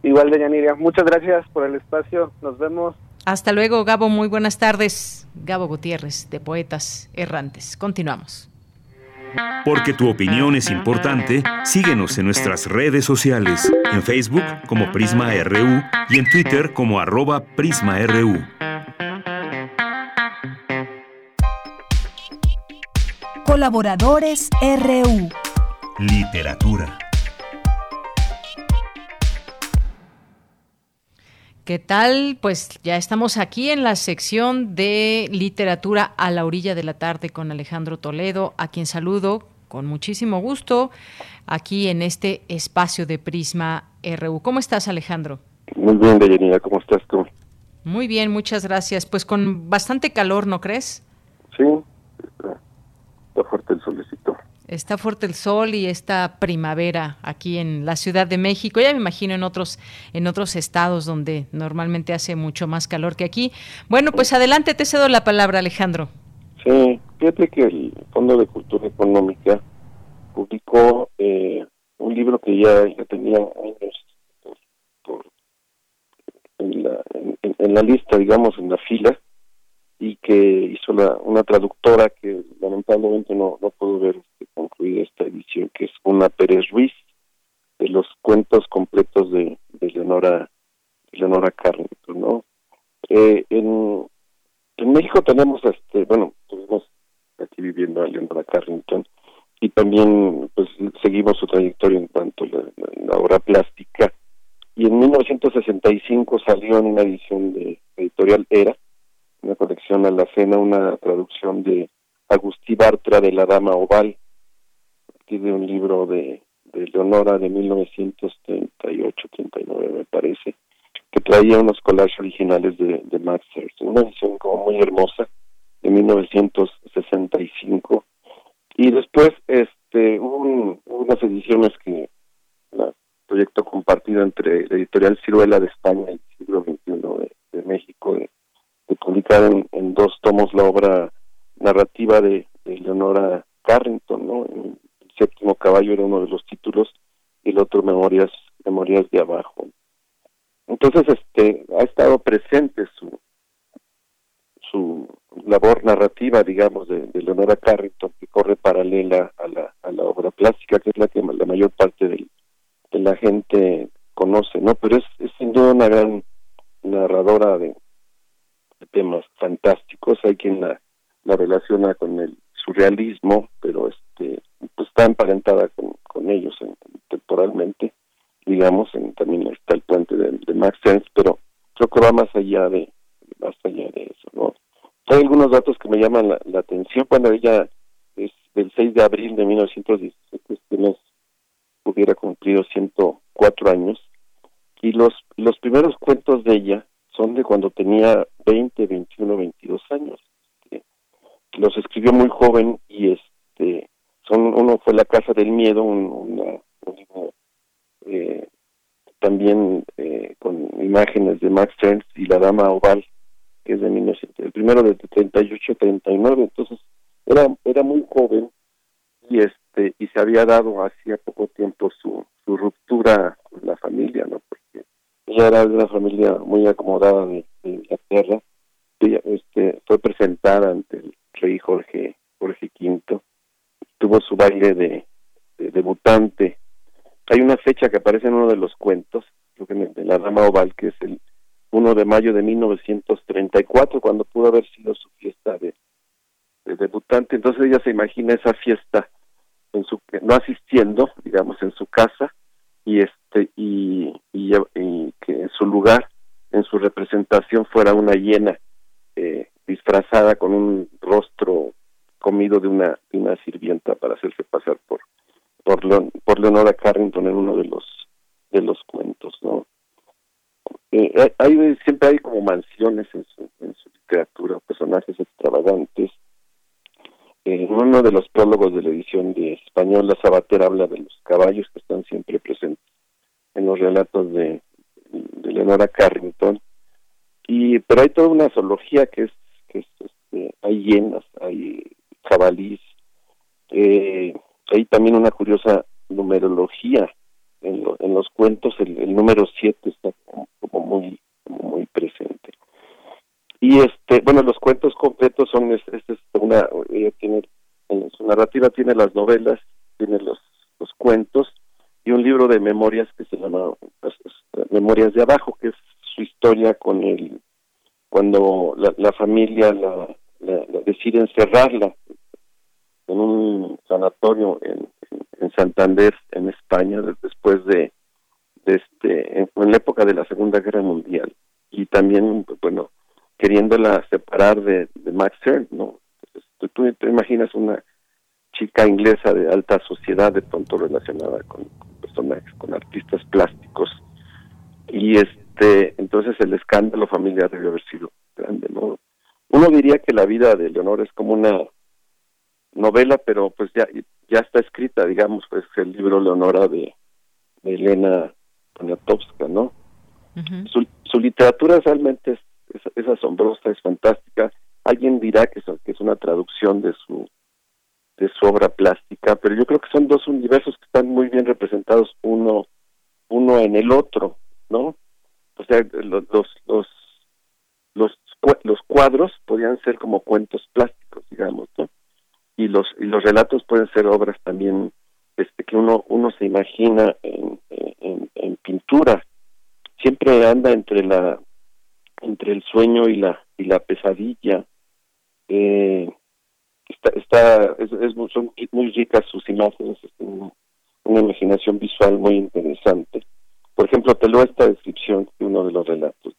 Igual, Deyanira. Muchas gracias por el espacio. Nos vemos. Hasta luego, Gabo. Muy buenas tardes. Gabo Gutiérrez, de Poetas Errantes. Continuamos. Porque tu opinión es importante, síguenos en nuestras redes sociales, en Facebook como Prisma RU y en Twitter como arroba PrismaRU. Colaboradores RU. Literatura. ¿Qué tal? Pues ya estamos aquí en la sección de literatura a la orilla de la tarde con Alejandro Toledo, a quien saludo con muchísimo gusto aquí en este espacio de Prisma RU. ¿Cómo estás, Alejandro? Muy bien, Deyanira, ¿cómo estás tú? Muy bien, muchas gracias. Pues con bastante calor, ¿no crees? Sí, está fuerte el solecito. Está fuerte el sol y esta primavera aquí en la Ciudad de México. Ya me imagino en otros en otros estados donde normalmente hace mucho más calor que aquí. Bueno, pues adelante te cedo la palabra, Alejandro. Sí, fíjate que el Fondo de Cultura Económica publicó eh, un libro que ya, ya tenía años por, en, la, en la lista, digamos, en la fila, y que hizo la, una traductora que lamentablemente no, no pudo ver este, concluida esta edición, que es una Pérez Ruiz, de los cuentos completos de, de Leonora, Leonora Carrington, ¿no? Eh, en, en México tenemos, este bueno, estuvimos aquí viviendo a Leonora Carrington y también pues seguimos su trayectoria en cuanto a la, la obra plástica y en 1965 salió en una edición de editorial Era una colección a la cena, una traducción de Agustí Bartra de La Dama Oval, de un libro de, de Leonora de 1938-39 me parece, que traía unos collages originales de, de Max Herz, una edición como muy hermosa de 1965 y después este hubo unas ediciones que un proyecto compartido entre la editorial Ciruela de España y el siglo XXI de, de México de de publicar en, dos tomos la obra narrativa de, Leonora Carrington, ¿no? El séptimo caballo era uno de los títulos y el otro Memorias, Memorias de Abajo. Entonces, este, ha estado presente su su labor narrativa, digamos, de, Leonora Carrington, que corre paralela a la, a la obra plástica, que es la que la mayor parte de, la gente conoce, ¿no? Pero es sin duda una gran narradora de, temas fantásticos, hay quien la, la relaciona con el surrealismo, pero este pues está emparentada con, con ellos temporalmente, digamos, en, también está el puente de, Max Sense, pero creo que va más allá de más allá de eso, ¿no? Hay algunos datos que me llaman la, atención cuando ella es del 6 de abril de 1917, este mes hubiera cumplido 104 años y los los primeros cuentos de ella son de cuando tenía 20, 21, 22 años. Este, los escribió muy joven y este son uno fue La Casa del Miedo, un, libro eh, también eh, con imágenes de Max Ernst y La Dama Oval, que es de 1900, el primero de 38 39, entonces era era muy joven y este y se había dado hacía poco tiempo su su ruptura con la familia, ¿no? Porque ella era de una familia muy acomodada de, Inglaterra. Ella este, fue presentada ante el rey Jorge, Jorge V. Tuvo su baile de, debutante. Hay una fecha que aparece en uno de los cuentos, creo que de la Dama Oval, que es el 1 de mayo de 1934, cuando pudo haber sido su fiesta de, de debutante. Entonces ella se imagina esa fiesta en su no asistiendo, digamos, en su casa y este y, y, que en su lugar en su representación fuera una hiena eh, disfrazada con un rostro comido de una de una sirvienta para hacerse pasar por por, por Leonora Carrington en uno de los de los cuentos no eh, hay siempre hay como mansiones en su en su literatura personajes extravagantes. En uno de los prólogos de la edición de español, la Sabatera habla de los caballos que están siempre relatos de, de Leonora Carrington. Y, pero hay toda una zoología que es, que este, hay hienas, hay jabalís, eh, hay también una curiosa numerología en, los cuentos, el, número 7 está como, muy muy presente. Y este, bueno, los cuentos completos son es, es, una ella tiene en su narrativa tiene las novelas, tiene los los cuentos y un libro de memorias que se llama pues, Memorias de abajo, que es su historia con el cuando la, familia la, decide encerrarla en un sanatorio en, en, Santander, en España, después de, este en, la época de la Segunda Guerra Mundial y también bueno queriéndola separar de, de Max Stern, ¿no? tú te imaginas una chica inglesa de alta sociedad de pronto relacionada con, personajes, con artistas plásticos. Y este, entonces el escándalo familiar debe haber sido grande, ¿no? Uno diría que la vida de Leonor es como una novela, pero pues ya ya está escrita, digamos, pues el libro Leonora de, Elena Poniatowska, ¿no? su, su, literatura realmente es, es, asombrosa, es fantástica. Alguien dirá que que es una traducción de su de su obra plástica, pero yo creo que son dos universos que están muy bien representados uno uno en el otro, ¿no? O sea, los los los los, cuadros podrían ser como cuentos plásticos, digamos, ¿no? Y los y los relatos pueden ser obras también este que uno uno se imagina en, en, pintura. Siempre anda entre la entre el sueño y la y la pesadilla. Eh, está, es, son muy ricas sus imágenes, una imaginación visual muy interesante. Por ejemplo, te leo esta descripción de uno de los relatos.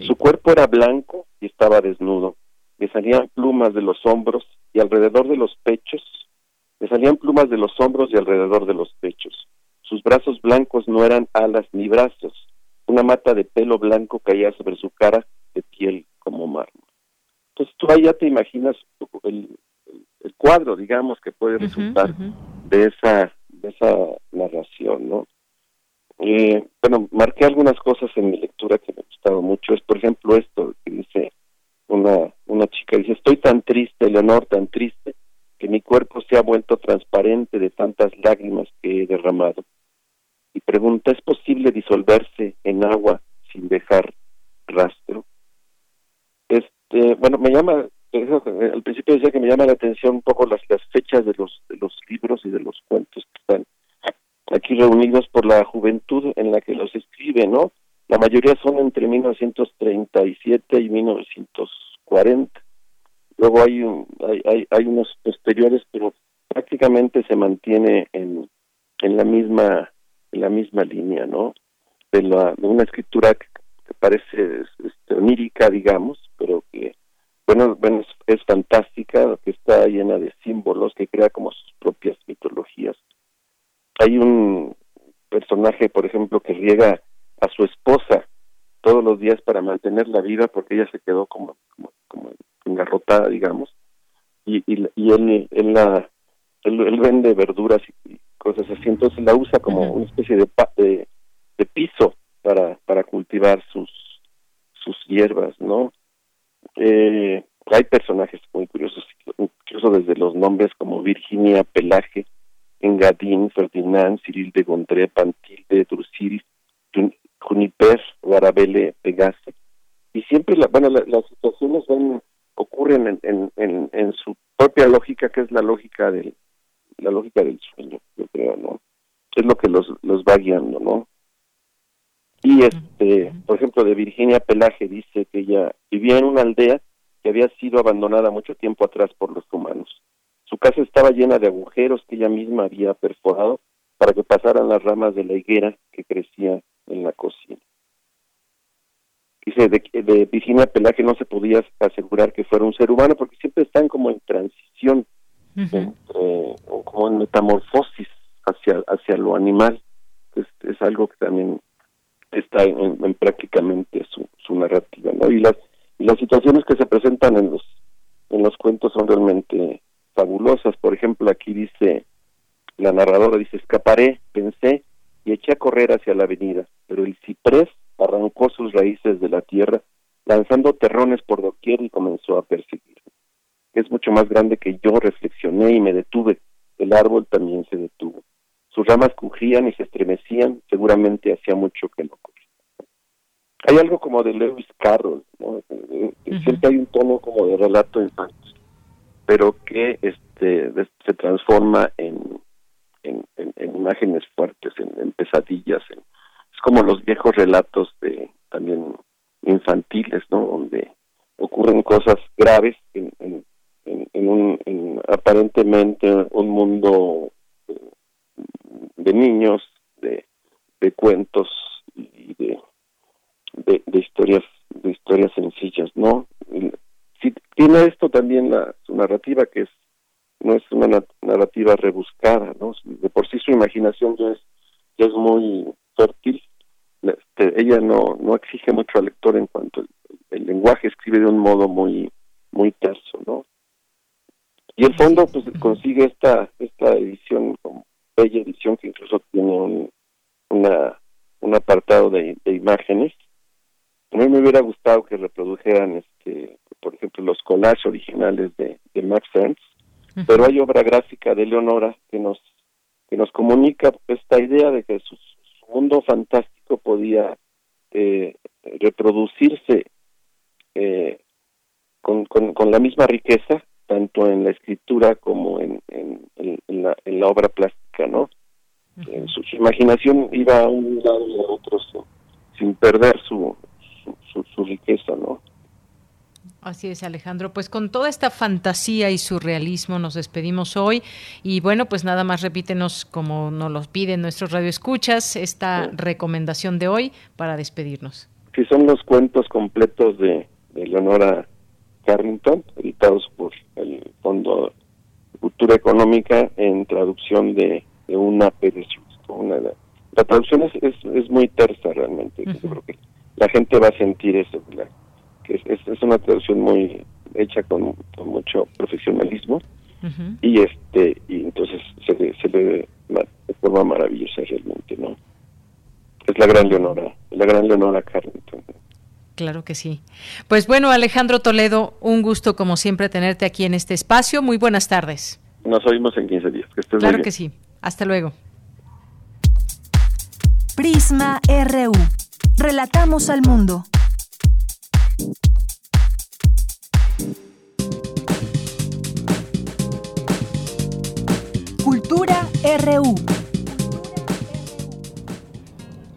Su cuerpo era blanco y estaba desnudo. Le salían plumas de los hombros y alrededor de los pechos. Le salían plumas de los hombros y alrededor de los pechos. Sus brazos blancos no eran alas ni brazos. Una mata de pelo blanco caía sobre su cara de piel como mármol. Entonces tú ahí ya te imaginas el, el cuadro, digamos, que puede resultar de esa de esa narración, ¿no? Eh, bueno, marqué algunas cosas en mi lectura que me gustaron mucho. Es, por ejemplo, esto que dice una, una chica, dice, estoy tan triste, Leonor, tan triste, que mi cuerpo se ha vuelto transparente de tantas lágrimas que he derramado. Y pregunta, ¿es posible disolverse en agua sin dejar rastro? Este, bueno, me llama al principio decía que me llama la atención un poco las, las fechas de los, de los libros y de los cuentos que están aquí reunidos por la juventud en la que los escribe, ¿no? La mayoría son entre 1937 y 1940. Luego hay, hay, hay, hay unos posteriores, pero prácticamente se mantiene en, en la misma en la misma línea, ¿no? De, la, una escritura que, parece este, onírica, digamos, pero que bueno, bueno es, fantástica, que está llena de símbolos, que crea como sus propias. Hay un personaje, por ejemplo, que riega a su esposa todos los días para mantenerla viva porque ella se quedó como, como, como engarrotada, digamos, y, y, y él, él, la, él, vende verduras y, cosas así, entonces la usa como una especie de, de, de piso para, para cultivar sus, sus hierbas, ¿no? Eh, hay personajes muy curiosos, incluso desde los nombres como Virginia Pelaje, Engadín, Ferdinand, Cyril de Gondré, Pantilde, Drusil, Juniper, Guarabele, Pegase. Y siempre la, bueno, las situaciones ocurren en, en, en, su propia lógica, que es la lógica del, la lógica del sueño, yo creo, ¿no? Es lo que los, los va guiando, ¿no? Y este, por ejemplo, de Virginia Pelaje dice que ella vivía en una aldea que había sido abandonada mucho tiempo atrás por los humanos. Su casa estaba llena de agujeros que ella misma había perforado para que pasaran las ramas de la higuera que crecía en la cocina. Dice, de, de Virginia Pelaje no se podía asegurar que fuera un ser humano porque siempre están como en transición, o como en metamorfosis hacia, hacia lo animal. Es, es algo que también está en, prácticamente su, su narrativa, ¿no? Y las, y las situaciones que se presentan en los, en los cuentos son realmente fabulosas. Por ejemplo, aquí dice, la narradora dice, escaparé, pensé, y eché a correr hacia la avenida, pero el ciprés arrancó sus raíces de la tierra lanzando terrones por doquier y comenzó a perseguir. Es mucho más grande que yo, reflexioné y me detuve. El árbol también se detuvo. Sus ramas crujían y se estremecían, seguramente hacía mucho que no ocurría. Hay algo como de Lewis Carroll, ¿no? siempre hay un tono como de relato infantil, pero que este se transforma en, en, imágenes fuertes, en, pesadillas, es como los viejos relatos de también infantiles, ¿no? Donde ocurren cosas graves en, en, en un aparentemente un mundo de niños, de, de cuentos y de, de, historias de historias sencillas, ¿no? Tiene esto también la, su narrativa que es no es una narrativa rebuscada, ¿no? De por sí su imaginación ya es ya es muy fértil. Este, ella no no exige mucho al lector en cuanto el, el lenguaje escribe de un modo muy muy terso, ¿no? Y el fondo pues consigue esta esta edición como bella edición que incluso tiene un, una, un apartado de, imágenes. A mí me hubiera gustado que reprodujeran, este, por ejemplo, los collages originales de, de Max Ernst, pero hay obra gráfica de Leonora que nos que nos comunica esta idea de que su, mundo fantástico podía eh, reproducirse eh, con, con, con, la misma riqueza tanto en la escritura como en, en, la, en la, obra plástica, ¿no? su, imaginación iba a un lado y a otro sin, perder su, su, riqueza, ¿no? Así es, Alejandro. Pues con toda esta fantasía y surrealismo nos despedimos hoy. Y bueno, pues nada más repítenos, como nos lo piden nuestros radioescuchas, esta recomendación de hoy para despedirnos. Sí, son los cuentos completos de, de Leonora Carrington, editados por el Fondo de Cultura Económica en traducción de, una Pérez una, la traducción es, es, muy tersa realmente. Yo creo que la gente va a sentir eso. Que es, es, una traducción muy hecha con, mucho profesionalismo y este y entonces se le, se le de forma maravillosa realmente, ¿no? Es la gran Leonora, la gran Leonora Carrington. Claro que sí. Pues bueno, Alejandro Toledo, un gusto como siempre tenerte aquí en este espacio. Muy buenas tardes. Nos oímos en 15 días. claro que sí. Hasta luego. Prisma RU. Relatamos al mundo. RU.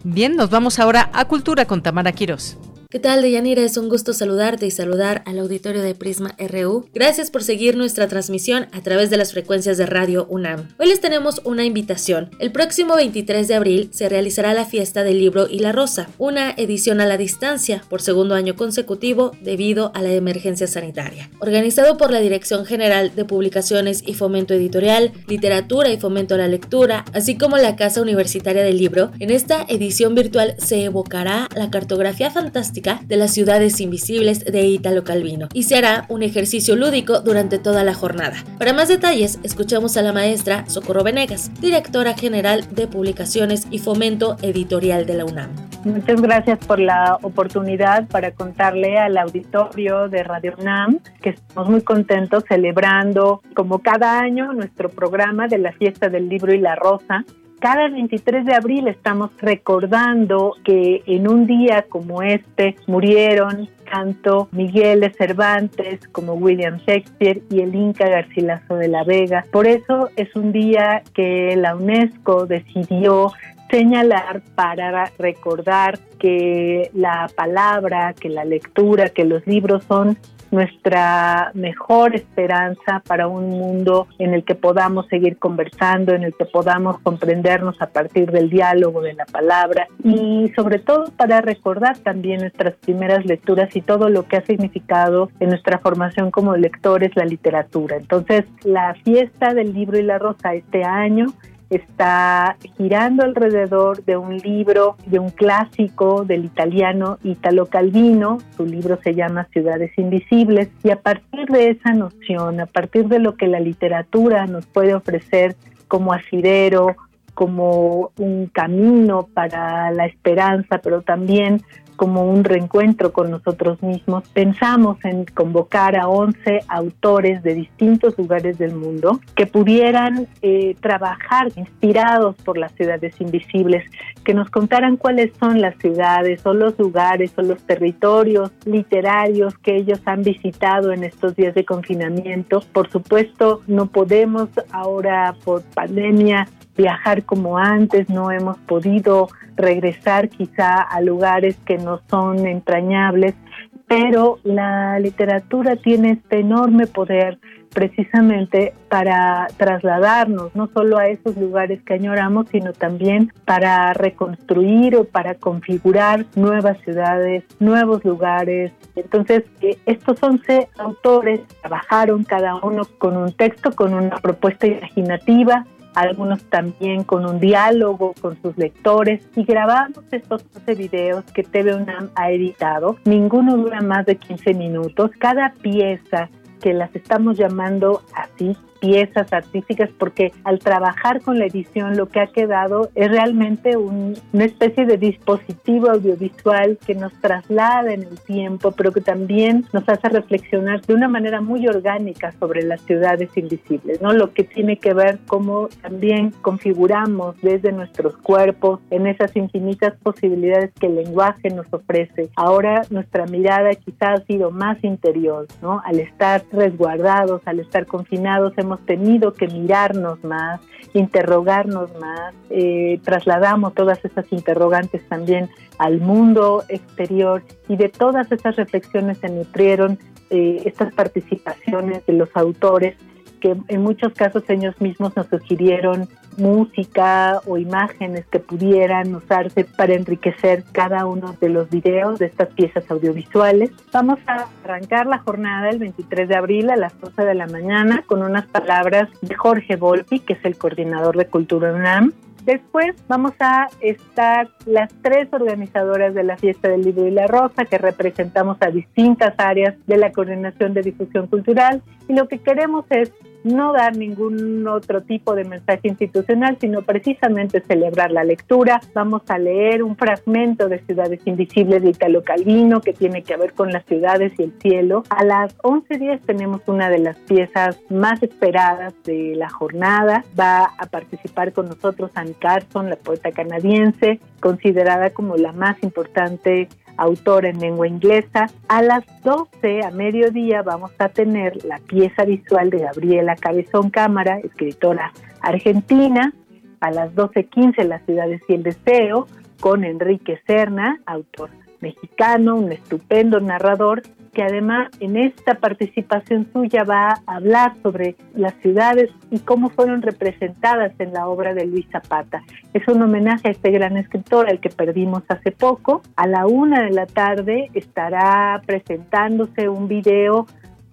Bien, nos vamos ahora a Cultura con Tamara Quiros. ¿Qué tal, Deyanira? Es un gusto saludarte y saludar al auditorio de Prisma RU. Gracias por seguir nuestra transmisión a través de las frecuencias de Radio UNAM. Hoy les tenemos una invitación. El próximo 23 de abril se realizará la fiesta del libro y la rosa, una edición a la distancia por segundo año consecutivo debido a la emergencia sanitaria. Organizado por la Dirección General de Publicaciones y Fomento Editorial, Literatura y Fomento a la Lectura, así como la Casa Universitaria del Libro, en esta edición virtual se evocará la cartografía fantástica de las ciudades invisibles de Italo Calvino y se hará un ejercicio lúdico durante toda la jornada. Para más detalles, escuchamos a la maestra Socorro Venegas, directora general de Publicaciones y Fomento Editorial de la UNAM. Muchas gracias por la oportunidad para contarle al auditorio de Radio UNAM que estamos muy contentos celebrando como cada año nuestro programa de la fiesta del libro y la rosa cada 23 de abril estamos recordando que en un día como este murieron tanto Miguel de Cervantes como William Shakespeare y el Inca Garcilaso de la Vega. Por eso es un día que la UNESCO decidió señalar para recordar que la palabra, que la lectura, que los libros son nuestra mejor esperanza para un mundo en el que podamos seguir conversando, en el que podamos comprendernos a partir del diálogo, de la palabra y sobre todo para recordar también nuestras primeras lecturas y todo lo que ha significado en nuestra formación como lectores la literatura. Entonces, la fiesta del libro y la rosa este año está girando alrededor de un libro, de un clásico del italiano Italo Calvino. Su libro se llama Ciudades Invisibles y a partir de esa noción, a partir de lo que la literatura nos puede ofrecer como asidero, como un camino para la esperanza, pero también como un reencuentro con nosotros mismos, pensamos en convocar a 11 autores de distintos lugares del mundo que pudieran eh, trabajar inspirados por las ciudades invisibles, que nos contaran cuáles son las ciudades o los lugares o los territorios literarios que ellos han visitado en estos días de confinamiento. Por supuesto, no podemos ahora por pandemia viajar como antes, no hemos podido regresar quizá a lugares que no son entrañables, pero la literatura tiene este enorme poder precisamente para trasladarnos no solo a esos lugares que añoramos, sino también para reconstruir o para configurar nuevas ciudades, nuevos lugares. Entonces, eh, estos 11 autores trabajaron cada uno con un texto, con una propuesta imaginativa, algunos también con un diálogo con sus lectores y grabamos estos 12 videos que TV UNAM ha editado. Ninguno dura más de 15 minutos. Cada pieza que las estamos llamando así piezas artísticas porque al trabajar con la edición lo que ha quedado es realmente una especie de dispositivo audiovisual que nos traslada en el tiempo, pero que también nos hace reflexionar de una manera muy orgánica sobre las ciudades invisibles, ¿no? Lo que tiene que ver cómo también configuramos desde nuestros cuerpos en esas infinitas posibilidades que el lenguaje nos ofrece. Ahora nuestra mirada quizás ha sido más interior, ¿no? Al estar resguardados, al estar confinados, hemos tenido que mirarnos más, interrogarnos más, eh, trasladamos todas esas interrogantes también al mundo exterior y de todas esas reflexiones se nutrieron eh, estas participaciones de los autores que en muchos casos ellos mismos nos sugirieron música o imágenes que pudieran usarse para enriquecer cada uno de los videos de estas piezas audiovisuales. Vamos a arrancar la jornada el 23 de abril a las 12 de la mañana con unas palabras de Jorge Volpi, que es el coordinador de Cultura UNAM, Después vamos a estar las tres organizadoras de la Fiesta del Libro y la Rosa, que representamos a distintas áreas de la coordinación de difusión cultural. Y lo que queremos es no dar ningún otro tipo de mensaje institucional, sino precisamente celebrar la lectura. Vamos a leer un fragmento de Ciudades Invisibles de Italo Calvino que tiene que ver con las ciudades y el cielo. A las 11.10 tenemos una de las piezas más esperadas de la jornada. Va a participar con nosotros Anne Carson, la poeta canadiense, considerada como la más importante autora en lengua inglesa. A las 12, a mediodía, vamos a tener la pieza visual de Gabriela Cabezón Cámara, escritora argentina. A las 12.15, Las ciudades y el deseo, con Enrique Serna, autor mexicano, un estupendo narrador que además en esta participación suya va a hablar sobre las ciudades y cómo fueron representadas en la obra de Luis Zapata. Es un homenaje a este gran escritor al que perdimos hace poco. A la una de la tarde estará presentándose un video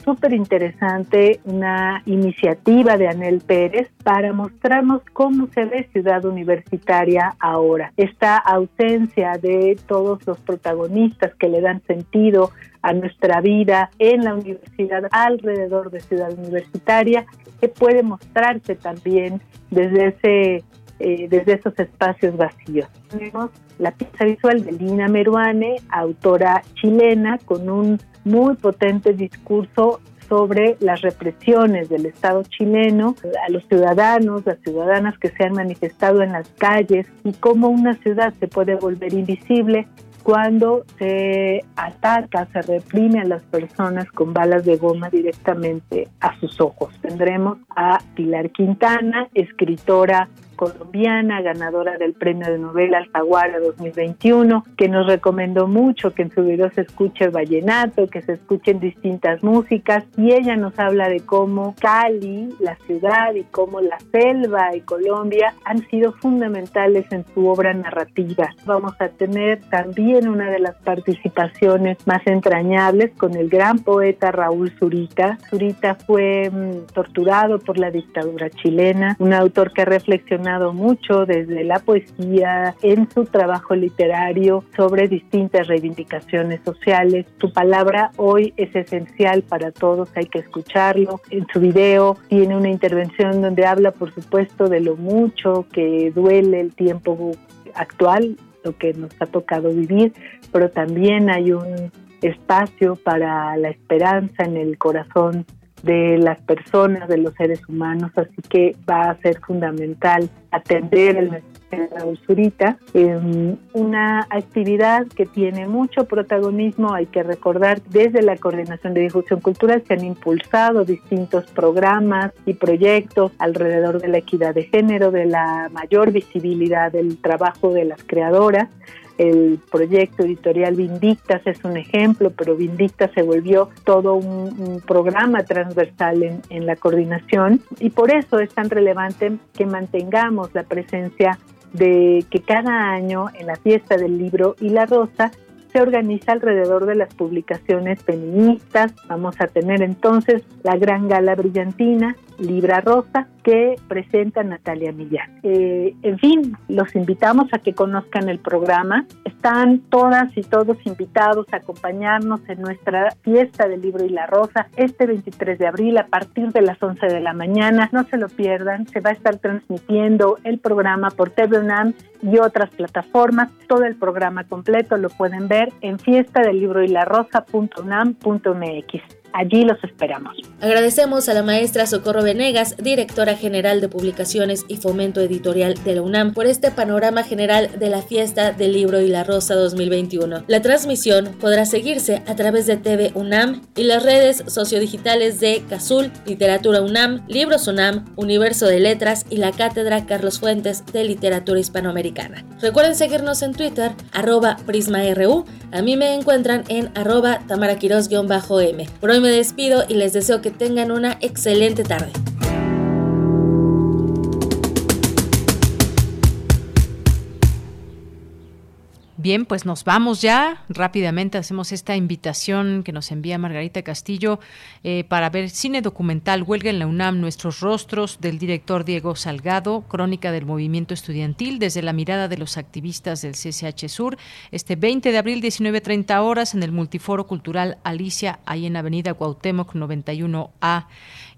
súper interesante, una iniciativa de Anel Pérez para mostrarnos cómo se ve ciudad universitaria ahora. Esta ausencia de todos los protagonistas que le dan sentido a nuestra vida en la universidad, alrededor de ciudad universitaria, que puede mostrarse también desde ese eh, desde esos espacios vacíos. Tenemos la pieza visual de Lina Meruane, autora chilena, con un muy potente discurso sobre las represiones del Estado chileno a los ciudadanos, las ciudadanas que se han manifestado en las calles y cómo una ciudad se puede volver invisible cuando se ataca, se reprime a las personas con balas de goma directamente a sus ojos. Tendremos a Pilar Quintana, escritora colombiana, ganadora del premio de novela Alfaguara 2021, que nos recomendó mucho que en su video se escuche vallenato, que se escuchen distintas músicas y ella nos habla de cómo Cali, la ciudad y cómo la selva y Colombia han sido fundamentales en su obra narrativa. Vamos a tener también una de las participaciones más entrañables con el gran poeta Raúl Zurita. Zurita fue mm, torturado por la dictadura chilena, un autor que reflexionó mucho desde la poesía en su trabajo literario sobre distintas reivindicaciones sociales. Su palabra hoy es esencial para todos, hay que escucharlo. En su video tiene una intervención donde habla, por supuesto, de lo mucho que duele el tiempo actual lo que nos ha tocado vivir, pero también hay un espacio para la esperanza en el corazón de las personas, de los seres humanos, así que va a ser fundamental atender el de la dulzurita, eh, una actividad que tiene mucho protagonismo, hay que recordar, desde la Coordinación de Difusión Cultural se han impulsado distintos programas y proyectos alrededor de la equidad de género, de la mayor visibilidad del trabajo de las creadoras, el proyecto editorial Vindictas es un ejemplo, pero Vindictas se volvió todo un, programa transversal en, en la coordinación y por eso es tan relevante que mantengamos la presencia de que cada año en la fiesta del libro y la rosa se organiza alrededor de las publicaciones feministas. Vamos a tener entonces la gran gala brillantina, Libra Rosa, que presenta Natalia Millán. Eh, en fin, los invitamos a que conozcan el programa. Están todas y todos invitados a acompañarnos en nuestra fiesta del libro y la rosa este 23 de abril a partir de las 11 de la mañana. No se lo pierdan, se va a estar transmitiendo el programa por TV UNAM y otras plataformas. Todo el programa completo lo pueden ver en fiesta del libro y la rosa.unam.mx. Allí los esperamos. Agradecemos a la maestra Socorro Venegas, directora general de Publicaciones y Fomento Editorial de la UNAM, por este panorama general de la fiesta del libro y la rosa 2021. La transmisión podrá seguirse a través de TV UNAM y las redes sociodigitales de Cazul, Literatura UNAM, Libros UNAM, Universo de Letras y la Cátedra Carlos Fuentes de Literatura Hispanoamericana. Recuerden seguirnos en Twitter, arroba PrismaRU. A mí me encuentran en arroba tamaraquiros-m. Por hoy me despido y les deseo que tengan una excelente tarde. Bien, pues nos vamos ya. Rápidamente hacemos esta invitación que nos envía Margarita Castillo eh, para ver cine documental Huelga en la UNAM, Nuestros Rostros, del director Diego Salgado, Crónica del Movimiento Estudiantil, desde la mirada de los activistas del CCH Sur, este 20 de abril, 19.30 horas, en el Multiforo Cultural Alicia, ahí en Avenida Cuauhtémoc 91A.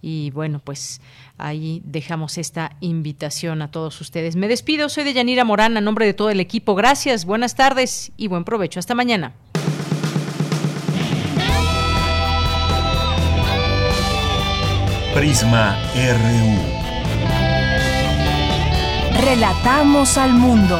Y bueno, pues ahí dejamos esta invitación a todos ustedes. Me despido, soy de Yanira Morán, a nombre de todo el equipo. Gracias, buenas tardes y buen provecho. Hasta mañana. Prisma RU. Relatamos al mundo.